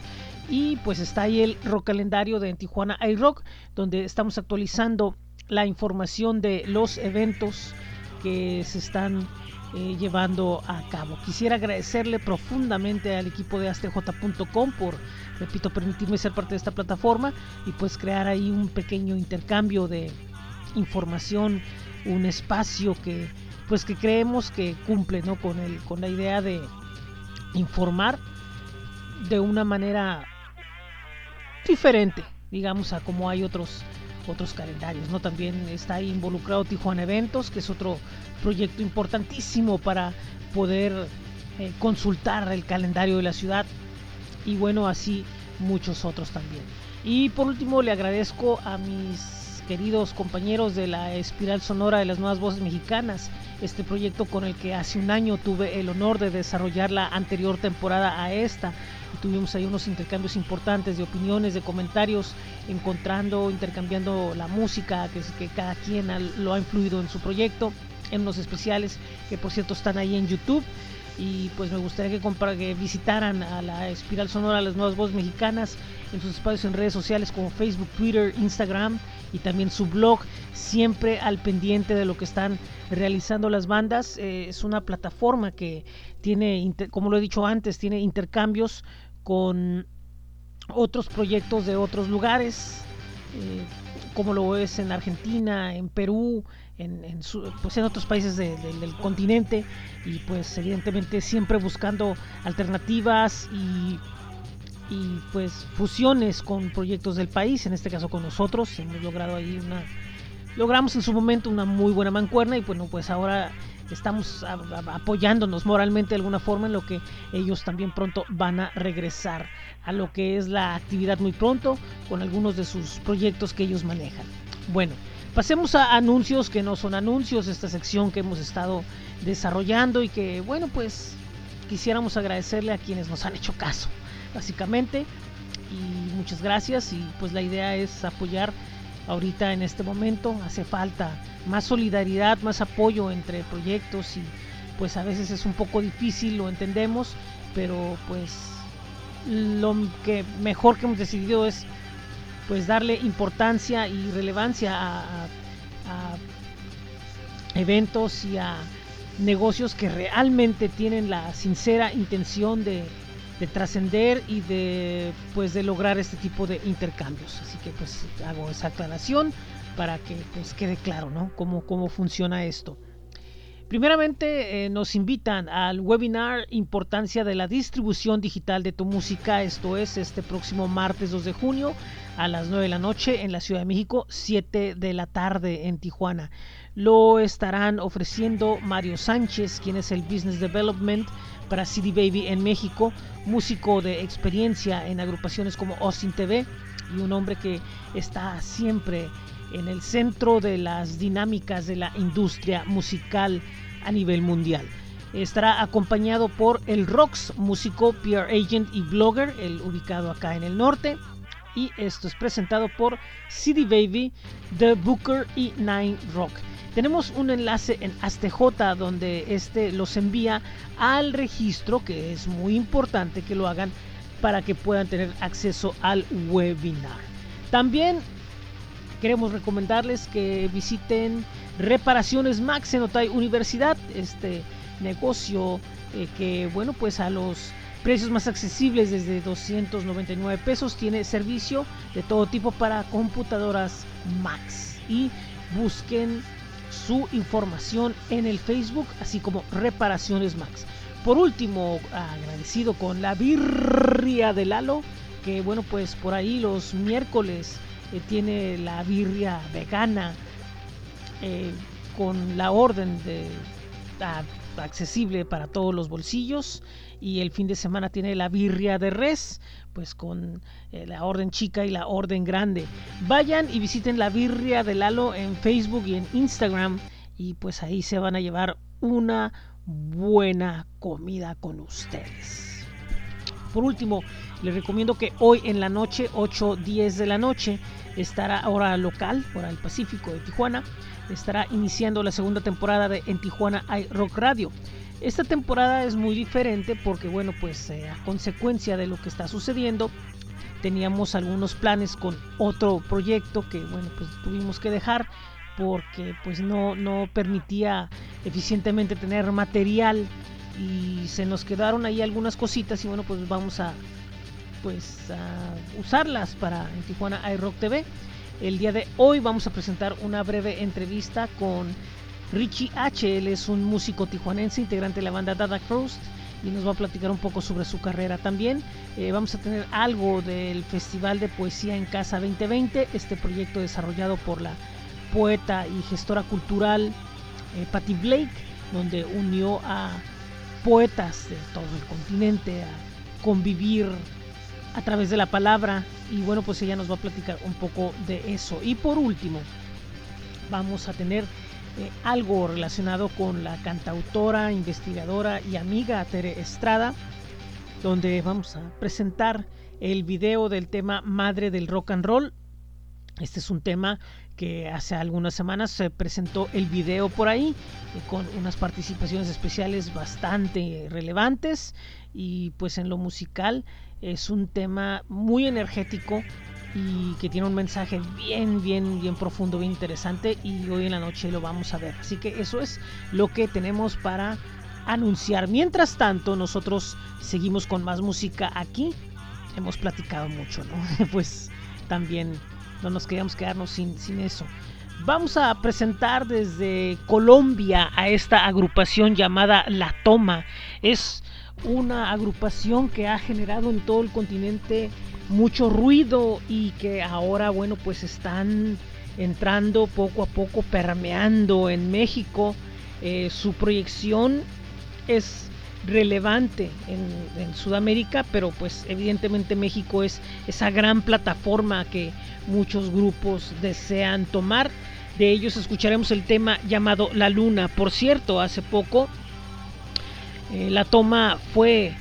y pues está ahí el rock calendario de Tijuana iRock donde estamos actualizando la información de los eventos que se están eh, llevando a cabo. Quisiera agradecerle profundamente al equipo de astj.com por, repito, permitirme ser parte de esta plataforma y pues crear ahí un pequeño intercambio de información, un espacio que pues que creemos que cumple ¿no? con, el, con la idea de informar de una manera diferente, digamos, a como hay otros otros calendarios, ¿no? También está ahí involucrado Tijuana Eventos, que es otro proyecto importantísimo para poder eh, consultar el calendario de la ciudad y bueno, así muchos otros también. Y por último le agradezco a mis queridos compañeros de la Espiral Sonora de las Nuevas Voces Mexicanas, este proyecto con el que hace un año tuve el honor de desarrollar la anterior temporada a esta. Tuvimos ahí unos intercambios importantes de opiniones, de comentarios, encontrando, intercambiando la música que, cada quien lo ha influido en su proyecto, en unos especiales que por cierto están ahí en YouTube y pues me gustaría que, compra- que visitaran a la Espiral Sonora, las nuevas voces mexicanas, en sus espacios en redes sociales como Facebook, Twitter, Instagram y también su blog, siempre al pendiente de lo que están realizando las bandas. Eh, es una plataforma que tiene, como lo he dicho antes, tiene intercambios con otros proyectos de otros lugares, eh, como lo es en Argentina, en Perú, en, en su- pues en otros países de- de- del continente y pues evidentemente siempre buscando alternativas y, y pues fusiones con proyectos del país, en este caso con nosotros, hemos logrado ahí una logramos en su momento una muy buena mancuerna y bueno pues ahora estamos apoyándonos moralmente de alguna forma en lo que ellos también pronto van a regresar a lo que es la actividad muy pronto con algunos de sus proyectos que ellos manejan. Bueno, pasemos a anuncios que no son anuncios, esta sección que hemos estado desarrollando y que bueno pues quisiéramos agradecerle a quienes nos han hecho caso básicamente. Y muchas gracias y pues la idea es apoyar ahorita en este momento. Hace falta más solidaridad más apoyo entre proyectos y pues a veces es un poco difícil lo entendemos pero pues lo que mejor que hemos decidido es pues darle importancia y relevancia a, eventos y a negocios que realmente tienen la sincera intención de, de trascender y de pues de lograr este tipo de intercambios. Así que pues hago esa aclaración para que pues quede claro no cómo, cómo funciona esto. Primeramente eh, nos invitan al webinar Importancia de la distribución digital de tu música. Esto es este próximo martes 2 de junio a las 9 de la noche en la Ciudad de México, 7 de la tarde en Tijuana. Lo estarán ofreciendo Mario Sánchez, quien es el Business Development para CD Baby en México, músico de experiencia en agrupaciones como Austin TV y un hombre que está siempre en el centro de las dinámicas de la industria musical a nivel mundial. Estará acompañado por el Rox, músico, PR agent y blogger, el ubicado acá en el norte. Y esto es presentado por CD Baby, The Booker y Nine Rock. Tenemos un enlace en ASTJ donde este los envía al registro, que es muy importante que lo hagan para que puedan tener acceso al webinar. También queremos recomendarles que visiten Reparaciones Max en Universidad, este negocio eh, que, bueno, pues a los precios más accesibles desde 299 pesos. Tiene servicio de todo tipo para computadoras Max y busquen su información en el Facebook así como Reparaciones Max. Por último, agradecido con la birria de Lalo, que bueno, pues por ahí los miércoles eh, tiene la birria vegana eh, con la orden de accesible para todos los bolsillos y el fin de semana tiene la birria de res pues con eh, la orden chica y la orden grande vayan y visiten la birria de Lalo en Facebook y en Instagram y pues ahí se van a llevar una buena comida con ustedes por último, les recomiendo que hoy en la noche, 8.10 de la noche, estará hora local, hora del Pacífico de Tijuana, estará iniciando la segunda temporada de En Tijuana hay Rock Radio. Esta temporada es muy diferente porque, bueno, pues eh, a consecuencia de lo que está sucediendo, teníamos algunos planes con otro proyecto que, bueno, pues tuvimos que dejar porque pues no, no permitía eficientemente tener material y se nos quedaron ahí algunas cositas y bueno pues vamos a pues a usarlas para en Tijuana iRock TV el día de hoy vamos a presentar una breve entrevista con Richie H. Él es un músico tijuanense integrante de la banda Dada Crust y nos va a platicar un poco sobre su carrera también. Eh, vamos a tener algo del Festival de Poesía en Casa 2020, este proyecto desarrollado por la poeta y gestora cultural eh, Patty Blake, donde unió a poetas de todo el continente a convivir a través de la palabra. Y bueno pues ella nos va a platicar un poco de eso. Y por último vamos a tener eh, algo relacionado con la cantautora, investigadora y amiga Tere Estrada, donde vamos a presentar el video del tema Madre del Rock and Roll. Este es un tema que hace algunas semanas se presentó el video por ahí eh, con unas participaciones especiales bastante relevantes y pues en lo musical es un tema muy energético y que tiene un mensaje bien, bien, bien profundo, bien interesante y hoy en la noche lo vamos a ver. Así que eso es lo que tenemos para anunciar. Mientras tanto, nosotros seguimos con más música aquí. Hemos platicado mucho, ¿no? pues también no nos queríamos quedarnos sin, sin eso. Vamos a presentar desde Colombia a esta agrupación llamada La Toma. Es una agrupación que ha generado en todo el continente mucho ruido y que ahora, bueno, pues están entrando poco a poco, permeando en México. Eh, su proyección es relevante en, Sudamérica, pero pues evidentemente México es esa gran plataforma que muchos grupos desean tomar. De ellos escucharemos el tema llamado La Luna. Por cierto, hace poco eh, la toma fue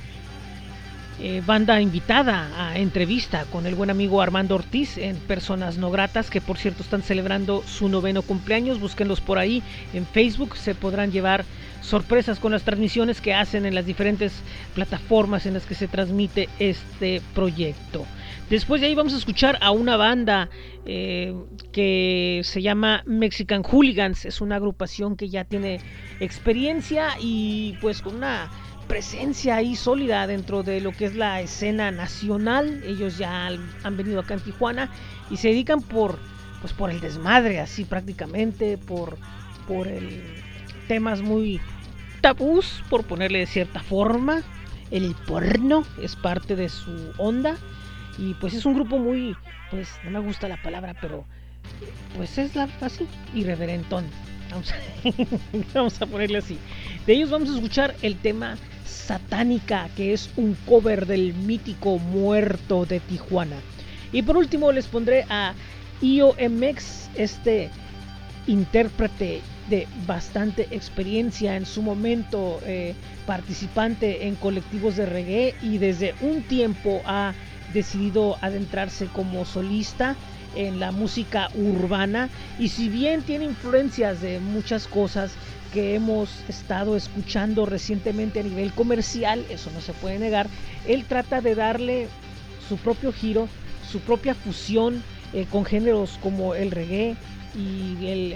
eh, banda invitada a entrevista con el buen amigo Armando Ortiz en Personas No Gratas, que por cierto están celebrando su noveno cumpleaños. Búsquenlos por ahí en Facebook, se podrán llevar sorpresas con las transmisiones que hacen en las diferentes plataformas en las que se transmite este proyecto. Después de ahí vamos a escuchar a una banda eh, que se llama Mexican Hooligans. Es una agrupación que ya tiene experiencia y pues con una presencia ahí sólida dentro de lo que es la escena nacional. Ellos ya han venido acá en Tijuana y se dedican por pues por el desmadre así prácticamente, por por el temas muy tabús, por ponerle de cierta forma. El porno es parte de su onda y pues es un grupo muy pues no me gusta la palabra, pero pues es la así irreverentón. Vamos vamos a ponerle así. De ellos vamos a escuchar el tema Satánica, que es un cover del mítico Muerto de Tijuana. Y por último les pondré a IOMX, este intérprete de bastante experiencia en su momento, eh, participante en colectivos de reggae y desde un tiempo ha decidido adentrarse como solista en la música urbana y si bien tiene influencias de muchas cosas que hemos estado escuchando recientemente a nivel comercial, eso no se puede negar, él trata de darle su propio giro, su propia fusión eh, con géneros como el reggae y el,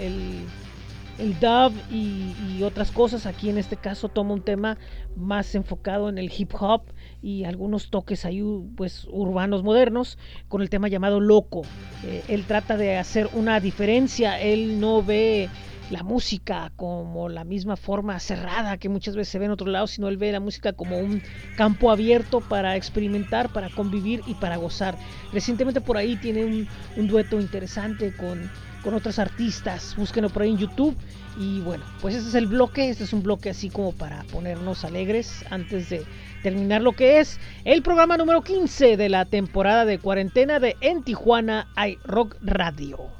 el, dub y, y, otras cosas. Aquí en este caso toma un tema más enfocado en el hip hop y algunos toques ahí pues urbanos modernos con el tema llamado loco. Eh, él trata de hacer una diferencia, él no ve la música como la misma forma cerrada que muchas veces se ve en otro lado, sino él ve la música como un campo abierto para experimentar, para convivir y para gozar. Recientemente por ahí tiene un, dueto interesante con, con otros artistas, búsquenlo por ahí en YouTube. Y bueno, pues este es el bloque, este es un bloque así como para ponernos alegres antes de terminar lo que es el programa número 15 de la temporada de cuarentena de En Tijuana hay Rock Radio.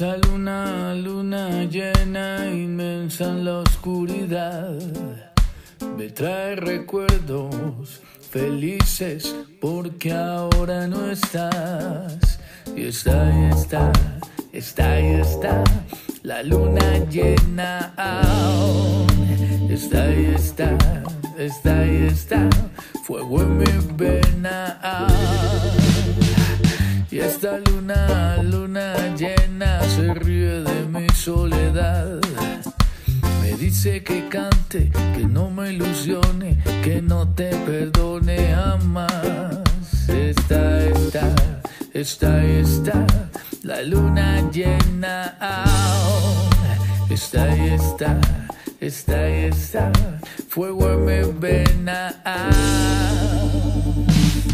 Esa luna, luna llena, inmensa en la oscuridad, me trae recuerdos felices porque ahora no estás. Y está, y está, está, y está, la luna llena aún. Está, y está, está, y está, fuego en mi vena. Y esta luna, luna llena se ríe de mi soledad. Me dice que cante, que no me ilusione, que no te perdone jamás. Está, está, está, está, la luna llena. Está, está, está, está, fuego en mi vena.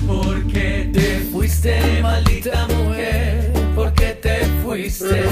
Porque te fuiste, maldita mujer, porque te fuiste.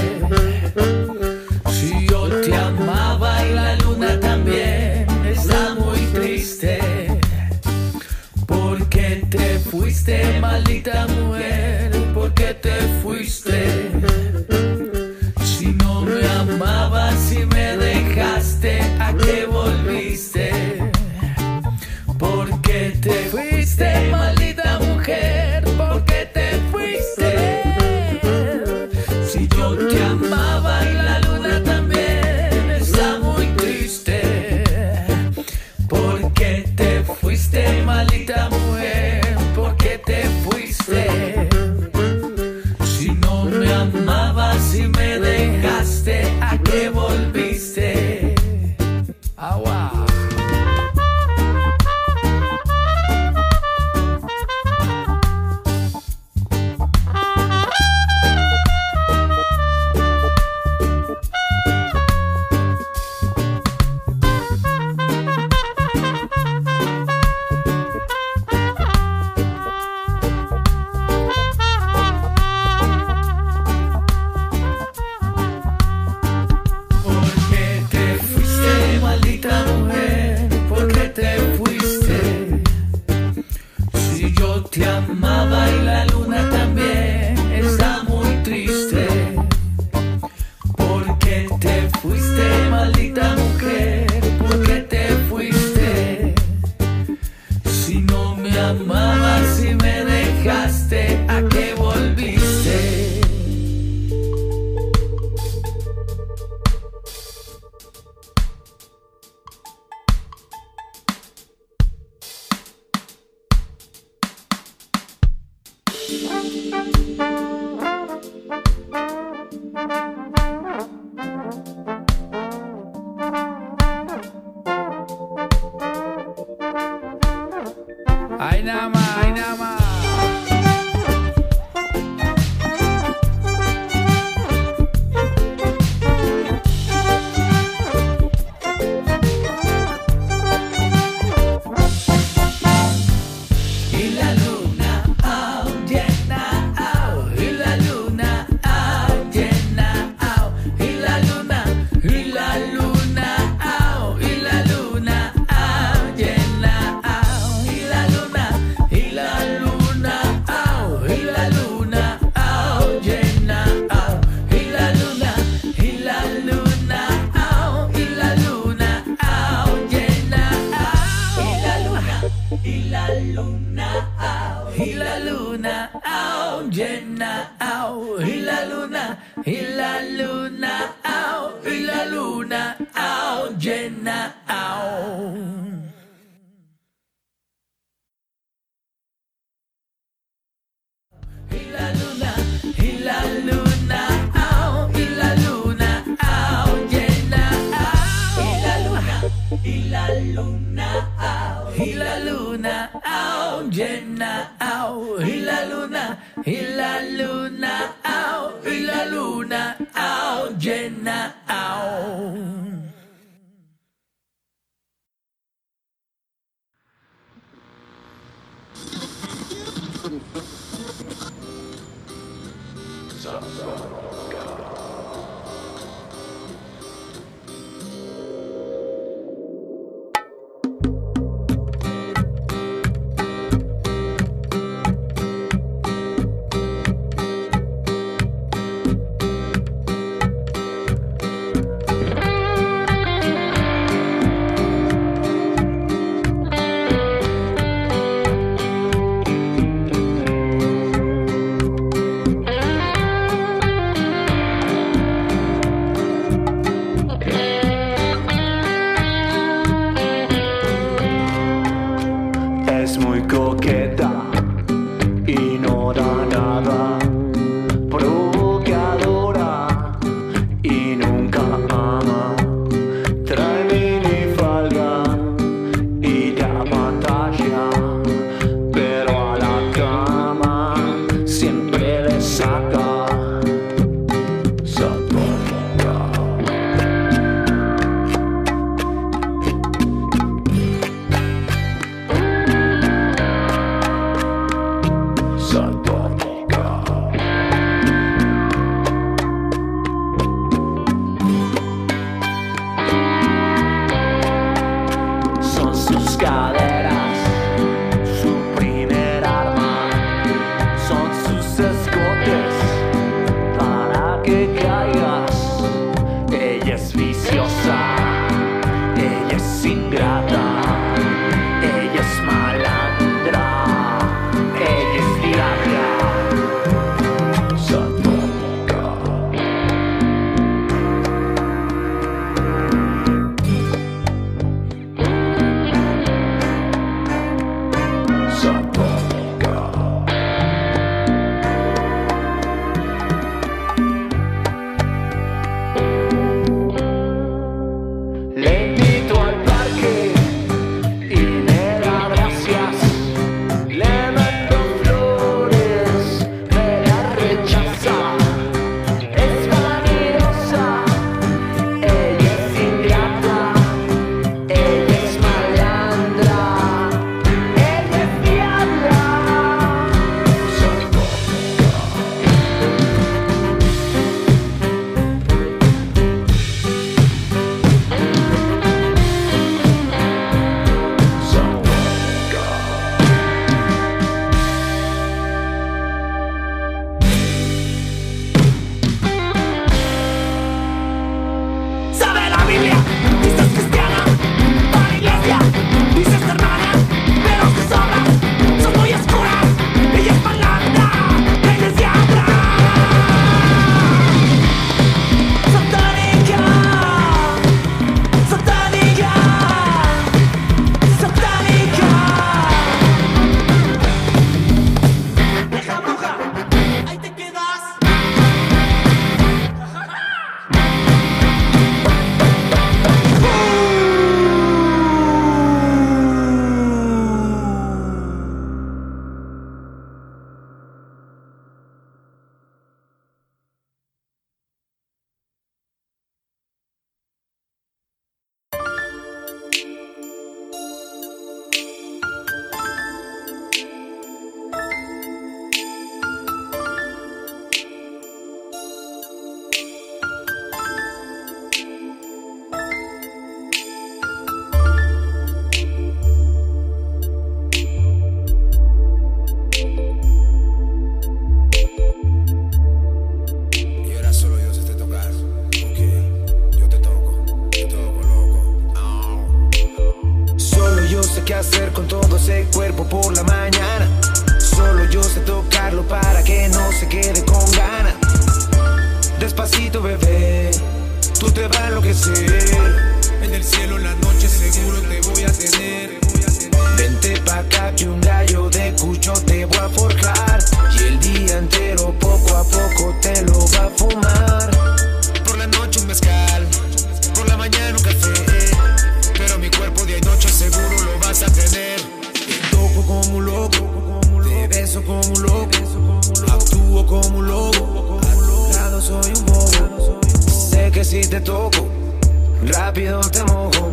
Rápido te mojo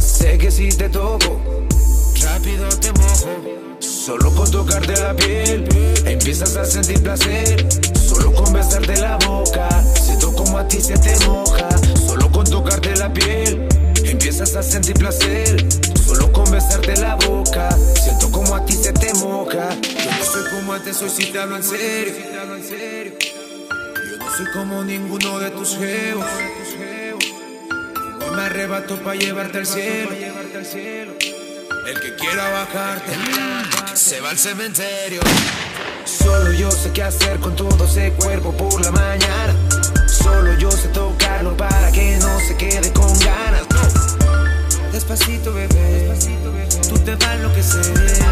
Sé que si te toco rápido te mojo. Solo con tocarte la piel empiezas a sentir placer. Solo con besarte la boca siento como a ti se te moja. Solo con tocarte la piel empiezas a sentir placer. Solo con besarte la boca siento como a ti se te moja. Yo no soy como antes, soy si te hablo en serio. Yo no soy como ninguno de tus geos. Arrebato para llevarte al cielo. El que quiera bajarte se va al cementerio. Solo yo sé qué hacer con todo ese cuerpo por la mañana. Solo yo sé tocarlo para que no se quede con ganas. Despacito, bebé, tú te vas a enloquecer.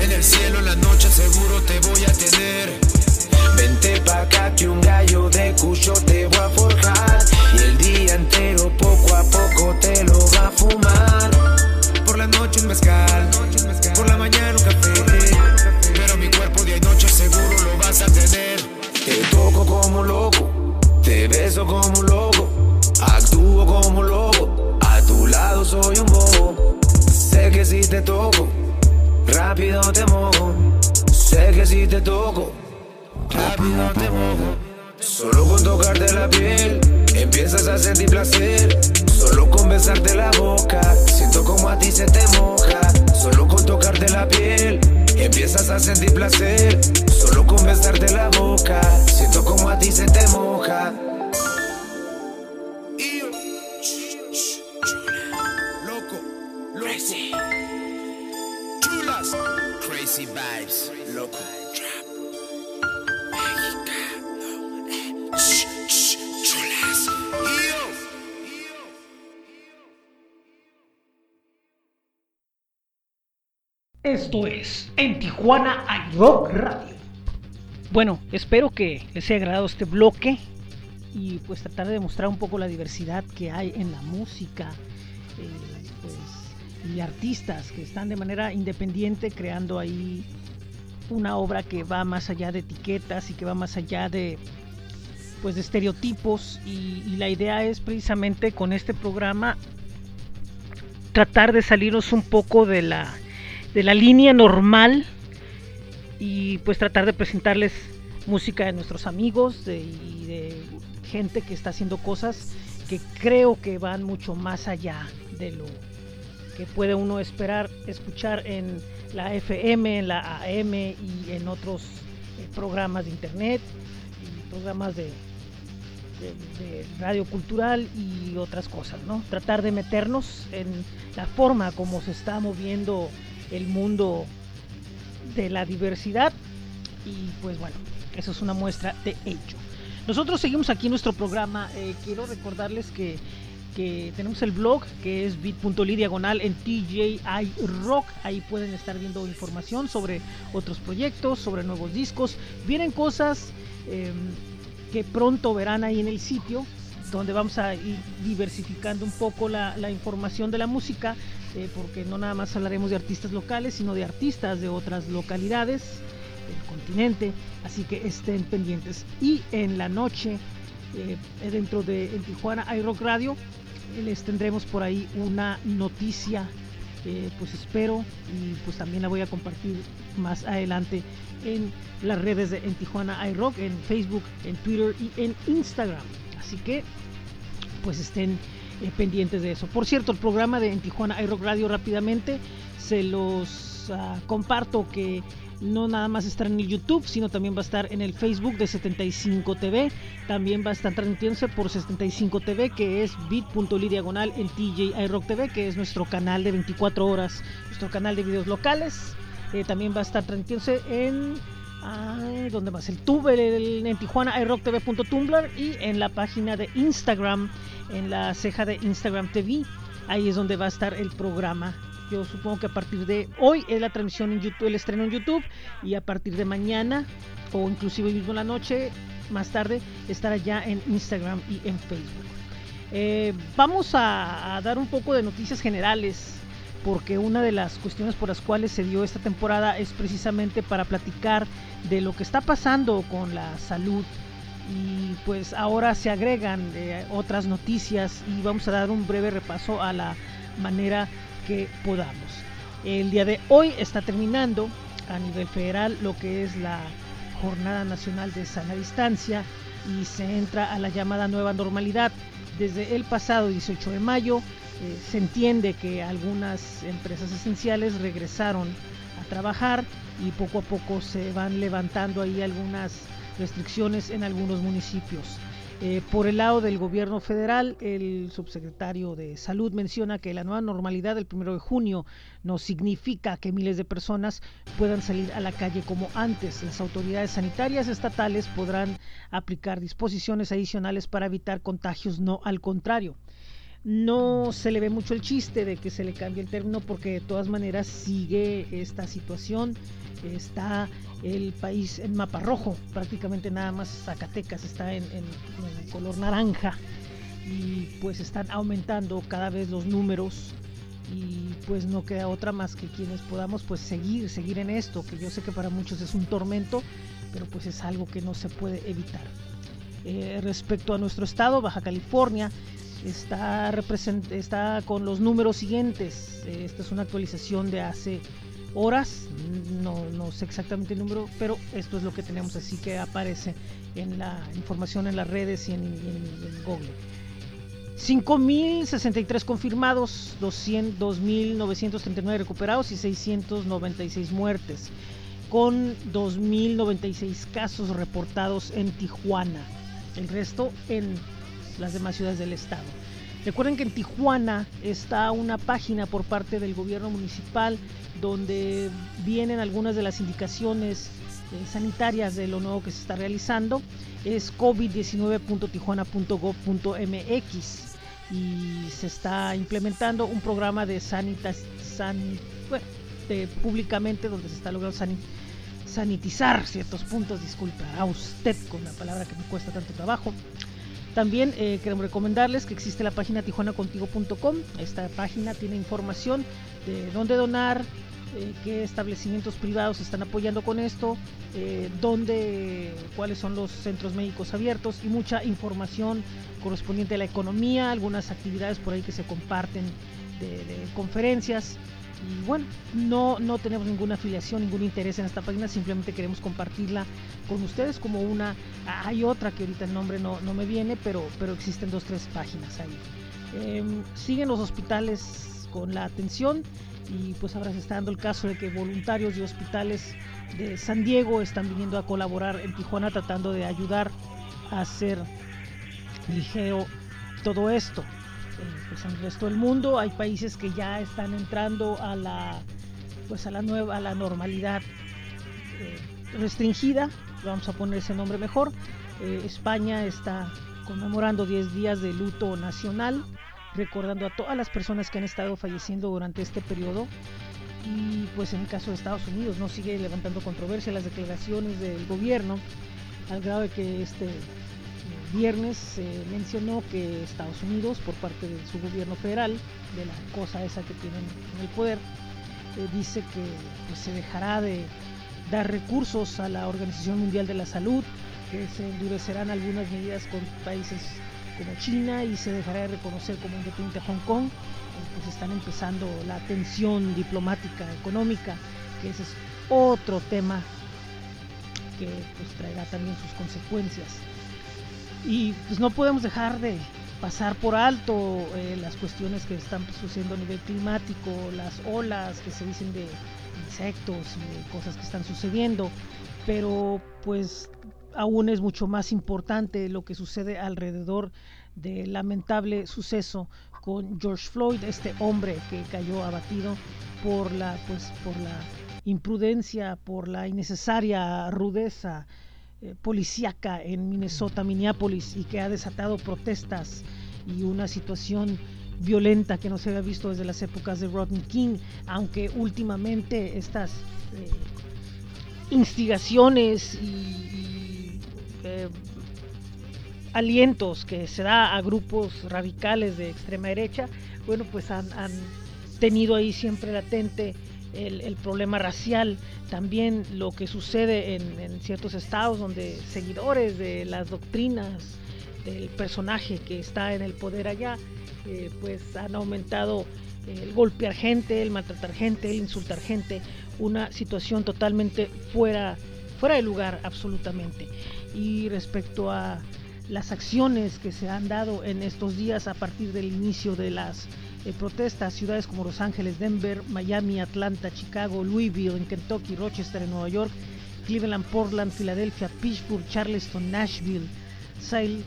En el cielo, en la noche, seguro te voy a tener. Vente pa' acá que un gallo de cucho te voy a forjar. Y el día entero, poco a poco, te lo va a fumar. Por la noche un mezcal, por la mañana un café. Pero mi cuerpo día y noche seguro lo vas a tener. Te toco como un loco, te beso como un loco, actúo como un lobo. A tu lado soy un bobo. Sé que si te toco, rápido te mojo. Sé que si te toco, rápido te mojo. Solo con tocarte la piel empiezas a sentir placer. Solo con besarte la boca siento como a ti se te moja. Solo con tocarte la piel empiezas a sentir placer. Solo con besarte la boca siento como a ti se te moja. Loco, loco. Crazy. Chulas. Crazy vibes. Loco. Esto es En Tijuana hay Rock Radio. Bueno, espero que les haya agradado este bloque y pues tratar de demostrar un poco la diversidad que hay en la música eh, pues, y artistas que están de manera independiente creando ahí una obra que va más allá de etiquetas y que va más allá de pues de estereotipos y la idea es precisamente con este programa tratar de salirnos un poco de la de la línea normal y pues tratar de presentarles música de nuestros amigos de- y de gente que está haciendo cosas que creo que van mucho más allá de lo que puede uno esperar escuchar en la FM, en la AM y en otros eh, programas de internet y programas de, radio cultural y otras cosas, ¿no? Tratar de meternos en la forma como se está moviendo el mundo de la diversidad y pues bueno, eso es una muestra de ello. Nosotros seguimos aquí nuestro programa. eh, quiero recordarles que, que tenemos el blog que es bit.ly diagonal en TJI Rock. Ahí pueden estar viendo información sobre otros proyectos, sobre nuevos discos. Vienen cosas eh, que pronto verán ahí en el sitio donde vamos a ir diversificando un poco la, información de la música, eh, porque no nada más hablaremos de artistas locales, sino de artistas de otras localidades del continente, así que estén pendientes. Y en la noche, eh, dentro de en Tijuana iRock Radio, eh, les tendremos por ahí una noticia, eh, pues espero, y pues también la voy a compartir más adelante en las redes de en Tijuana iRock, en Facebook, en Twitter y en Instagram. Así que pues estén eh, pendientes de eso. Por cierto, el programa de en Tijuana iRock Radio rápidamente se los ah, comparto que no nada más estará en el YouTube, sino también va a estar en el Facebook de 75 TV. También va a estar transmitiéndose por 75 TV, que es bit.ly diagonal en TJ iRock TV, que es nuestro canal de 24 horas, nuestro canal de videos locales. Eh, también va a estar transmitiéndose en Ay, ¿dónde más? El tube el- en Tijuana, iRockTV.tumblr y en la página de Instagram, en la ceja de Instagram TV. Ahí es donde va a estar el programa. Yo supongo que a partir de hoy es la transmisión en YouTube, el estreno en YouTube y a partir de mañana o inclusive mismo en la noche, más tarde, estará ya en Instagram y en Facebook. Eh, vamos a dar un poco de noticias generales porque una de las cuestiones por las cuales se dio esta temporada es precisamente para platicar de lo que está pasando con la salud y pues ahora se agregan eh, otras noticias y vamos a dar un breve repaso a la manera que podamos. El día de hoy está terminando a nivel federal lo que es la Jornada Nacional de Sana Distancia y se entra a la llamada nueva normalidad. Desde el pasado 18 de mayo eh, se entiende que algunas empresas esenciales regresaron a trabajar y poco a poco se van levantando ahí algunas restricciones en algunos municipios. Eh, por el lado del gobierno federal, el subsecretario de Salud menciona que la nueva normalidad del 1 de junio no significa que miles de personas puedan salir a la calle como antes. Las autoridades sanitarias estatales podrán aplicar disposiciones adicionales para evitar contagios, no al contrario no se le ve mucho el chiste de que se le cambie el término porque de todas maneras sigue esta situación. Está el país en mapa rojo, prácticamente nada más Zacatecas está en, color naranja y pues están aumentando cada vez los números y pues no queda otra más que quienes podamos pues seguir, seguir en esto, que yo sé que para muchos es un tormento, pero pues es algo que no se puede evitar. Eh, respecto a nuestro estado, Baja California, está, está con los números siguientes. Esta es una actualización de hace horas, no, no sé exactamente el número, pero esto es lo que tenemos, así que aparece en la información en las redes y en, en- en Google. 5.063 confirmados, 200 2.939 recuperados y 696 muertes. con 2.096 casos reportados en Tijuana. El resto en las demás ciudades del estado. Recuerden que en Tijuana está una página por parte del gobierno municipal donde vienen algunas de las indicaciones eh, sanitarias de lo nuevo que se está realizando. Es covid19.tijuana.gov.mx y se está implementando un programa de sanitas, san- bueno, de- públicamente donde se está logrando sani- sanitizar ciertos puntos. Disculpa a usted con la palabra que me cuesta tanto trabajo. También eh, queremos recomendarles que existe la página tijuanacontigo.com. Esta página tiene información de dónde donar, eh, qué establecimientos privados están apoyando con esto, eh, dónde, cuáles son los centros médicos abiertos y mucha información correspondiente a la economía, algunas actividades por ahí que se comparten de, de conferencias. Y bueno, no, no tenemos ninguna afiliación, ningún interés en esta página, simplemente queremos compartirla con ustedes como una... Hay otra que ahorita el nombre no, no me viene, pero, pero existen dos, tres páginas ahí. Em, siguen los hospitales con la atención y pues ahora se está dando el caso de que voluntarios de hospitales de San Diego están viniendo a colaborar en Tijuana tratando de ayudar a hacer ligero todo esto. Pues en el resto del mundo. Hay países que ya están entrando a la pues a la nueva la normalidad eh, restringida vamos a poner ese nombre mejor. Eh, España está conmemorando 10 días de luto nacional recordando a todas las personas que han estado falleciendo durante este periodo. Y pues en el caso de Estados Unidos no sigue levantando controversia las declaraciones del gobierno al grado de que este viernes se mencionó que Estados Unidos por parte de su gobierno federal de la cosa esa que tienen en el poder eh, dice que pues, se dejará de dar recursos a la Organización Mundial de la Salud que se endurecerán algunas medidas con países como China y se dejará de reconocer como independiente Hong Kong, eh, pues están empezando la tensión diplomática, económica, que ese es otro tema que pues traerá también sus consecuencias. Y pues no podemos dejar de pasar por alto eh, las cuestiones que están sucediendo a nivel climático, las olas que se dicen de insectos y de cosas que están sucediendo, pero pues aún es mucho más importante lo que sucede alrededor del lamentable suceso con George Floyd, este hombre que cayó abatido por la pues por la imprudencia, por la innecesaria rudeza eh, policíaca en Minnesota, Minneapolis y que ha desatado protestas y una situación violenta que no se había visto desde las épocas de Rodney King, aunque últimamente estas eh, instigaciones y, eh, alientos que se da a grupos radicales de extrema derecha, bueno, pues han, han tenido ahí siempre latente el, problema racial, también lo que sucede en, en, ciertos estados donde seguidores de las doctrinas del personaje que está en el poder allá, eh, pues han aumentado el golpear gente, el maltratar gente, el insultar gente, una situación totalmente fuera, fuera de lugar absolutamente. Y respecto a las acciones que se han dado en estos días a partir del inicio de las eh, protestas, ciudades como Los Ángeles, Denver, Miami, Atlanta, Chicago, Louisville, en Kentucky, Rochester, en Nueva York, Cleveland, Portland, Filadelfia, Pittsburgh, Charleston, Nashville, Salt,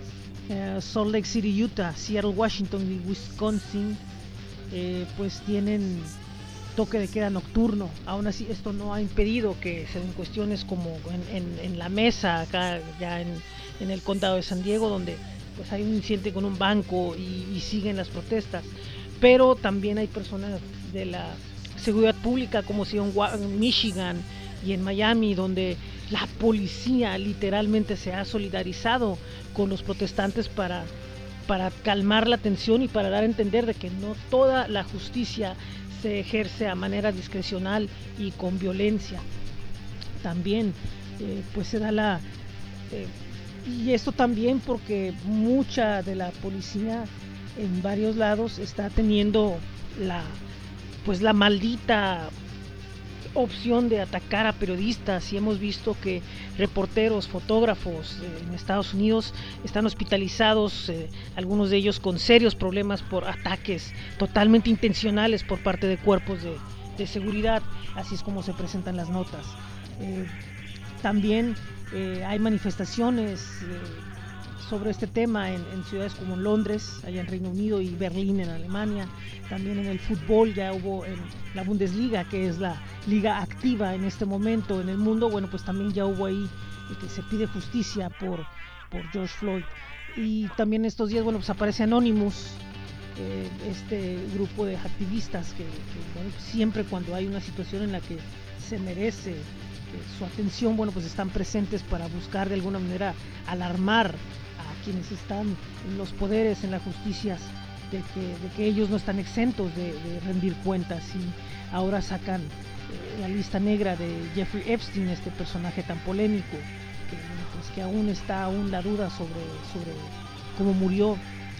eh, Lake City, Utah, Seattle, Washington y Wisconsin, eh, pues tienen toque de queda nocturno. Aún así, esto no ha impedido que se den cuestiones como en, la mesa, acá ya en, el condado de San Diego, donde pues hay un incidente con un banco y siguen las protestas. Pero también hay personas de la seguridad pública, como si en, Michigan y en Miami, donde la policía literalmente se ha solidarizado con los protestantes para para calmar la tensión y para dar a entender de que no toda la justicia se ejerce a manera discrecional y con violencia. También eh, pues se da la... Eh, y esto también porque mucha de la policía en varios lados está teniendo la pues la maldita opción de atacar a periodistas y hemos visto que reporteros, fotógrafos eh, en Estados Unidos están hospitalizados, eh, algunos de ellos con serios problemas por ataques totalmente intencionales por parte de cuerpos de, de, seguridad, así es como se presentan las notas. Eh, también hay manifestaciones sobre este tema en, ciudades como Londres, allá en Reino Unido, y Berlín en Alemania. También en el fútbol ya hubo en la Bundesliga, que es la liga activa en este momento en el mundo. Bueno, pues también ya hubo ahí que se pide justicia por, por George Floyd. Y también estos días, bueno, pues aparece Anonymous, eh, este grupo de activistas que, que, bueno, siempre cuando hay una situación en la que se merece eh, su atención, bueno, pues están presentes para buscar de alguna manera alarmar quienes están en los poderes, en las justicias, de que, ellos no están exentos de, rendir cuentas y ahora sacan eh, la lista negra de Jeffrey Epstein, este personaje tan polémico, que, pues aún está aún la duda sobre, cómo murió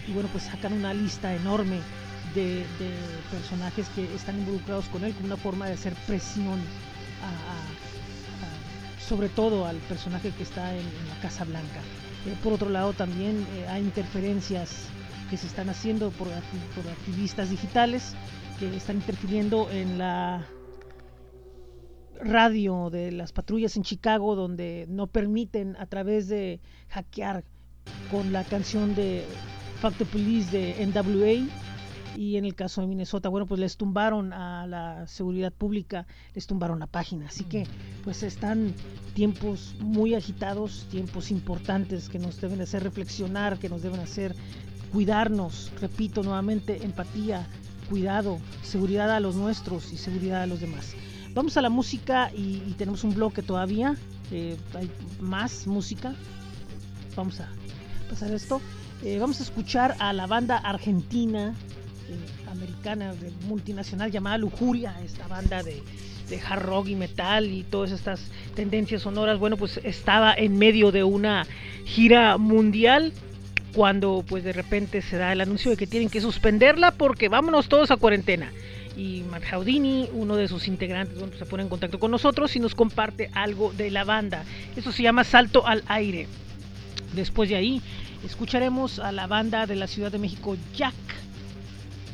y bueno pues sacan una lista enorme de, personajes que están involucrados con él como una forma de hacer presión sobre todo al personaje que está en la Casa Blanca. Eh, por otro lado también eh, hay interferencias que se están haciendo por, por activistas digitales que están interfiriendo en la radio de las patrullas en Chicago donde no permiten a través de hackear con la canción de Fuck the Police de NWA y en el caso de Minnesota, bueno, pues les tumbaron a la seguridad pública, les tumbaron la página. Así que pues están tiempos muy agitados, tiempos importantes que nos deben hacer reflexionar, que nos deben hacer cuidarnos, repito nuevamente, empatía, cuidado, seguridad a los nuestros y seguridad a los demás. Vamos a la música y, y tenemos un bloque todavía, eh, hay más música. Vamos a pasar esto. Eh, vamos a escuchar a la banda argentina, americana, de- multinacional llamada Lujuria, esta banda de, hard rock y metal y todas estas tendencias sonoras. Bueno, pues estaba en medio de una gira mundial cuando pues de repente se da el anuncio de que tienen que suspenderla porque vámonos todos a cuarentena. Y Mark Houdini, uno de sus integrantes, se pone en contacto con nosotros y nos comparte algo de la banda. Eso se llama Salto al Aire. Después de ahí escucharemos a la banda de la Ciudad de México Jack,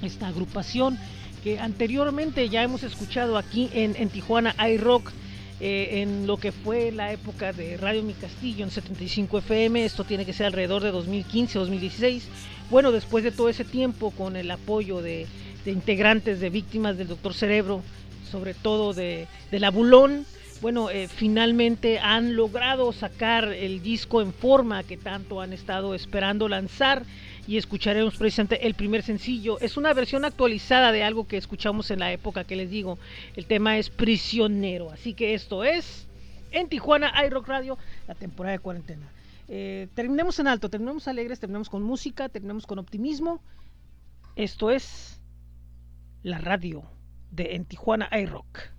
esta agrupación que anteriormente ya hemos escuchado aquí en, Tijuana iRock. eh, en lo que fue la época de Radio Mi Castillo en 75 FM, esto tiene que ser alrededor de 2015-2016. Bueno, después de todo ese tiempo, con el apoyo de, integrantes de víctimas del Doctor Cerebro, sobre todo de, de la Bulón, bueno, eh, finalmente han logrado sacar el disco en forma que tanto han estado esperando lanzar y escucharemos precisamente el primer sencillo. Es una versión actualizada de algo que escuchamos en la época que les digo. El tema es Prisionero. Así que esto es en Tijuana iRock Radio, la temporada de cuarentena. Eh, terminemos en alto, terminemos alegres, terminemos con música, terminemos con optimismo. Esto es la radio de En Tijuana iRock.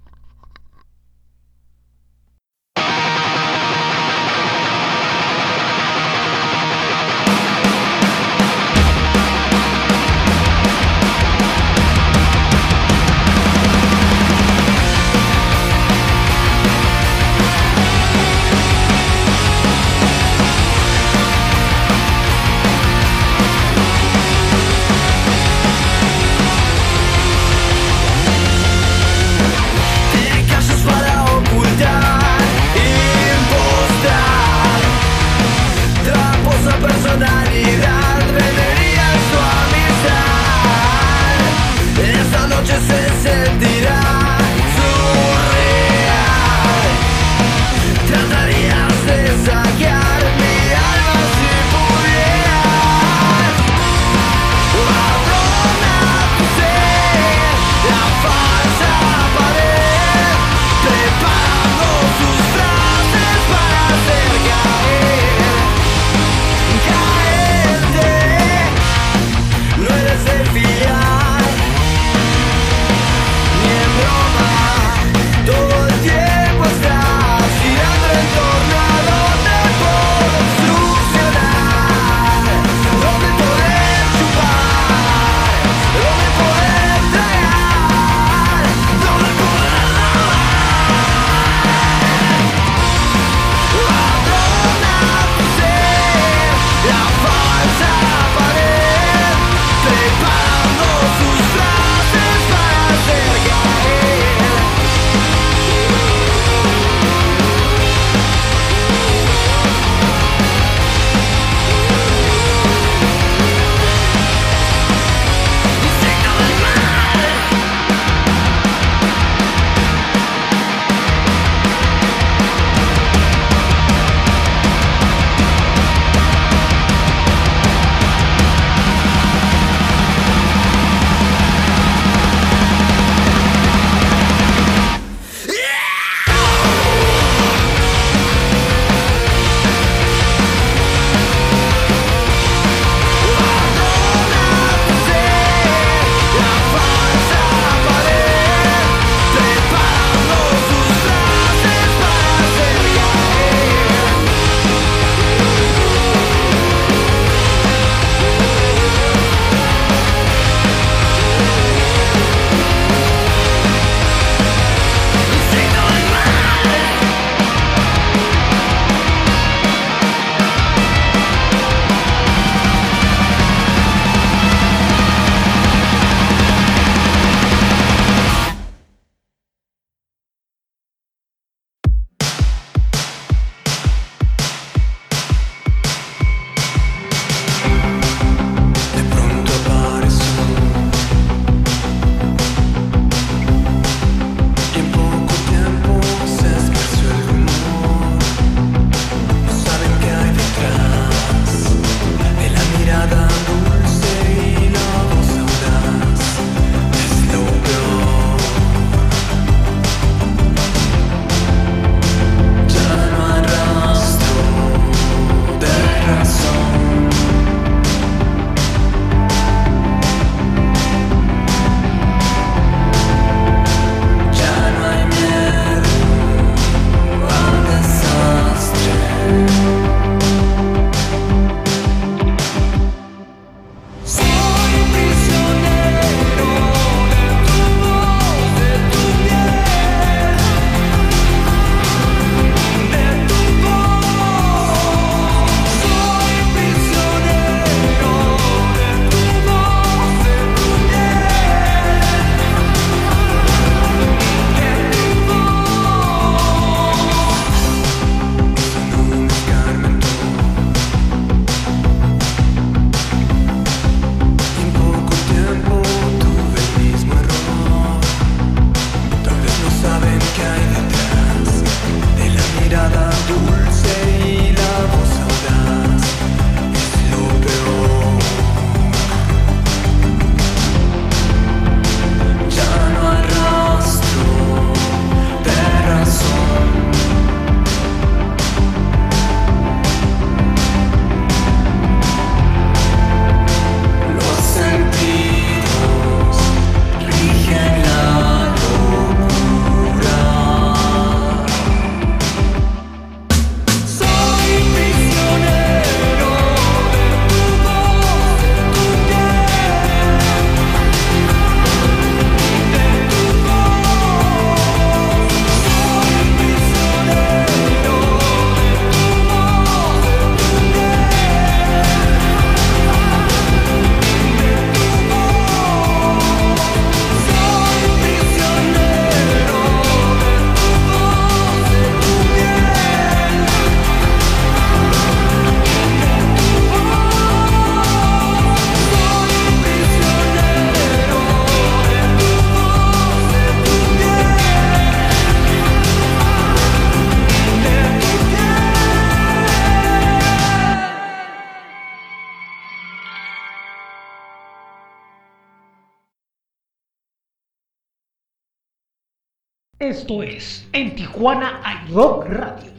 Esto es En Tijuana hay Rock Radio.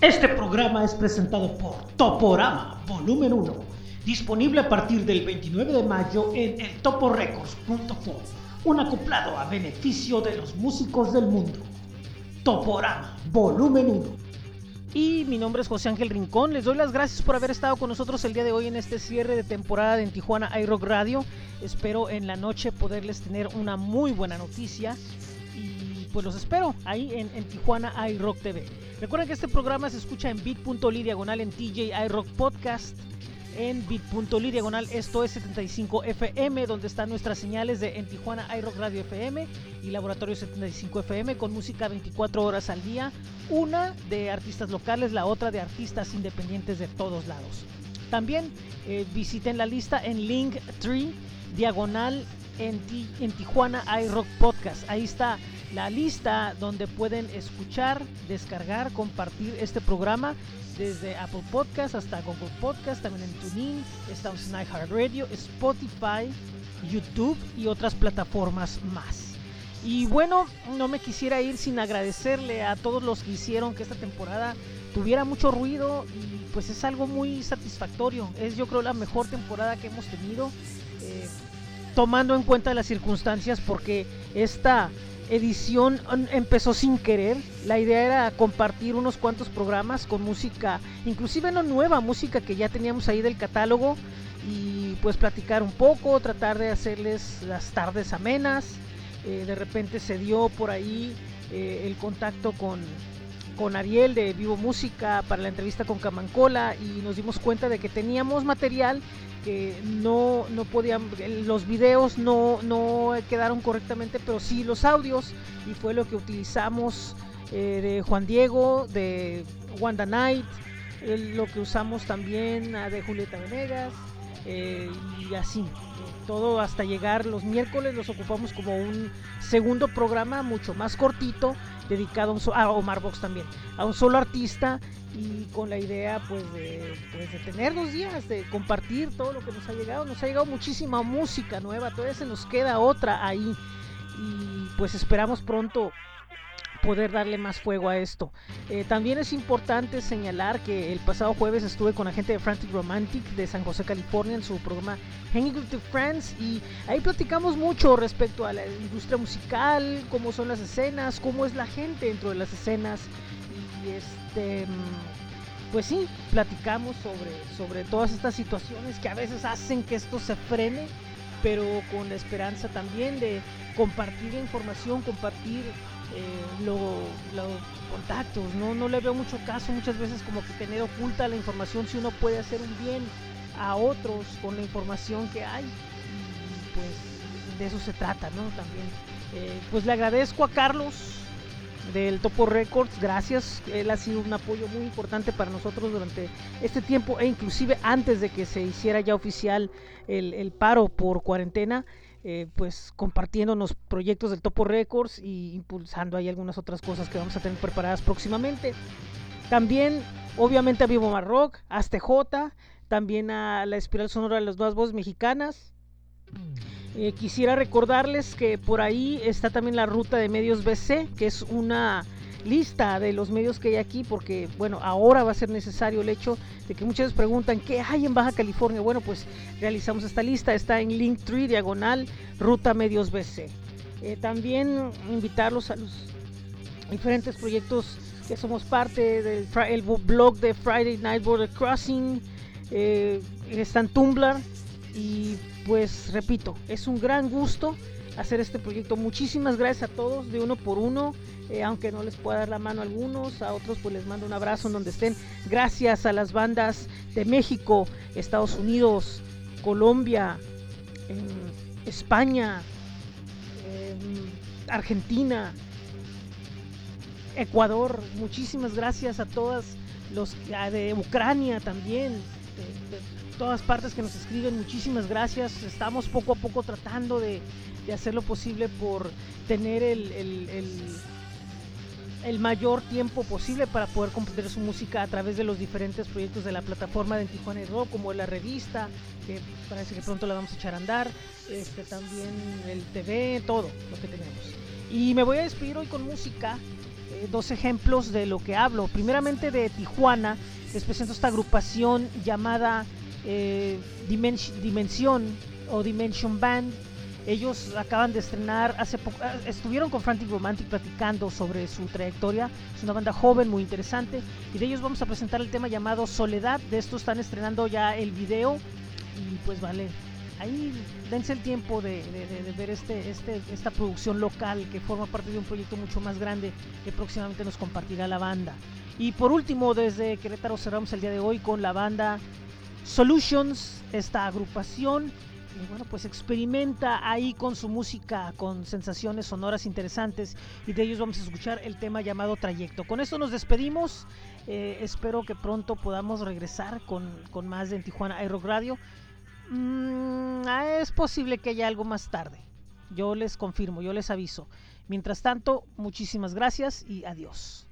Este programa es presentado por Toporama Volumen 1, disponible a partir del 29 de mayo en eltoporecords.com, un acoplado a beneficio de los músicos del mundo. Toporama Volumen 1. Y mi nombre es José Ángel Rincón. Les doy las gracias por haber estado con nosotros el día de hoy en este cierre de temporada de en Tijuana iRock Radio. Espero en la noche poderles tener una muy buena noticia. Pues los espero ahí en, en Tijuana iRock TV. Recuerden que este programa se escucha en bit.ly diagonal en TJ iRock Podcast. En bit.ly diagonal esto es 75 FM, donde están nuestras señales de en Tijuana iRock Radio FM y Laboratorio 75 FM con música 24 horas al día. Una de artistas locales, la otra de artistas independientes de todos lados. También eh, visiten la lista en Linktree diagonal en, en Tijuana iRock Podcast. Ahí está la lista donde pueden escuchar, descargar, compartir este programa desde Apple Podcast hasta Google Podcast, también en TuneIn, estamos en iHeartRadio, Spotify, YouTube y otras plataformas más. Y bueno, no me quisiera ir sin agradecerle a todos los que hicieron que esta temporada tuviera mucho ruido y pues es algo muy satisfactorio. Es yo creo la mejor temporada que hemos tenido, eh, tomando en cuenta las circunstancias porque esta edición mm, empezó sin querer. La idea era compartir unos cuantos programas con música, inclusive no nueva, música que ya teníamos ahí del catálogo y pues platicar un poco, tratar de hacerles las tardes amenas. Eh, de repente se dio por ahí eh, el contacto con, con Ariel de Vivo Música para la entrevista con Camancola y nos dimos cuenta de que teníamos material que no, no podían, los videos no, no quedaron correctamente, pero sí los audios y fue lo que utilizamos eh, de Juan Diego, de Wanda Night, eh, lo que usamos también ah, de Julieta Venegas eh, y así. Todo hasta llegar los miércoles los ocupamos como un segundo programa mucho más cortito dedicado a, a Omar Box también, a un solo artista y con la idea pues de, pues, de tener dos días, de compartir todo lo que nos ha llegado. Nos ha llegado muchísima música nueva, todavía se nos queda otra ahí y pues esperamos pronto poder darle más fuego a esto. Eh, también es importante señalar que el pasado jueves estuve con la gente de Frantic Romantic de San José, California, en su programa Hanging with the Friends y ahí platicamos mucho respecto a la industria musical, cómo son las escenas, cómo es la gente dentro de las escenas y este mm, pues sí, platicamos sobre, sobre todas estas situaciones que a veces hacen que esto se frene, pero con la esperanza también de compartir información, compartir eh, lo- los contactos, ¿no? no le veo mucho caso muchas veces como que tener oculta la información si uno puede hacer un bien a otros con la información que hay pues de eso se trata, ¿no? También eh, pues le agradezco a Carlos del Topo Records, gracias, él ha sido un apoyo muy importante para nosotros durante este tiempo e inclusive antes de que se hiciera ya oficial el, paro por cuarentena, eh, pues compartiéndonos proyectos del Topo Records y impulsando ahí algunas otras cosas que vamos a tener preparadas próximamente. También, obviamente, a Vivo Marrock, a J, también a la Espiral Sonora de las Nuevas Voces Mexicanas. Eh, quisiera recordarles que por ahí está también la ruta de medios BC, que es una lista de los medios que hay aquí, porque bueno, ahora va a ser necesario el hecho de que veces preguntan qué hay en Baja California. Bueno, pues realizamos esta lista, está en Linktree diagonal Ruta Medios BC. Eh, también invitarlos a los diferentes proyectos que somos parte del el blog de Friday Night Border Crossing, eh, está Tumblr y pues repito, es un gran gusto hacer este proyecto. Muchísimas gracias a todos de uno por uno, eh, aunque no les pueda dar la mano a algunos, a otros pues les mando un abrazo en donde estén. Gracias a las bandas de México, Estados Unidos, Colombia, em, España, em, Argentina, Ecuador. Muchísimas gracias a todas los de Ucrania también. Todas partes que nos escriben, muchísimas gracias. Estamos poco a poco tratando de, de hacer lo posible por tener el, el- mayor tiempo posible para poder compartir su música a través de los diferentes proyectos de la plataforma de Tijuana y Rock, como la revista, que parece que pronto la vamos a echar a andar, este, también el TV, todo lo que tenemos. Y me voy a despedir hoy con música, eh, dos ejemplos de lo que hablo. Primeramente de Tijuana, les presento esta agrupación llamada eh, Dimension, Dimensión o Dimension Band. Ellos acaban de estrenar hace poco, ah, estuvieron con Frantic Romantic platicando sobre su trayectoria. Es una banda joven, muy interesante. Y de ellos vamos a presentar el tema llamado Soledad. De esto están estrenando ya el video. Y pues vale, ahí dense el tiempo de ver este, este, esta producción local que forma parte de un proyecto mucho más grande que próximamente nos compartirá la banda. Y por último, desde Querétaro cerramos el día de hoy con la banda Solutions, esta agrupación. Y bueno, pues experimenta ahí con su música, con sensaciones sonoras interesantes. Y de ellos vamos a escuchar el tema llamado Trayecto. Con esto nos despedimos. Eh, espero que pronto podamos regresar con, con más de En Tijuana iRock Radio. Mm, ah, es posible que haya algo más tarde. Yo les confirmo, yo les aviso. Mientras tanto, muchísimas gracias y adiós.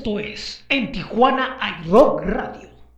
Esto es En Tijuana hay Rock Radio.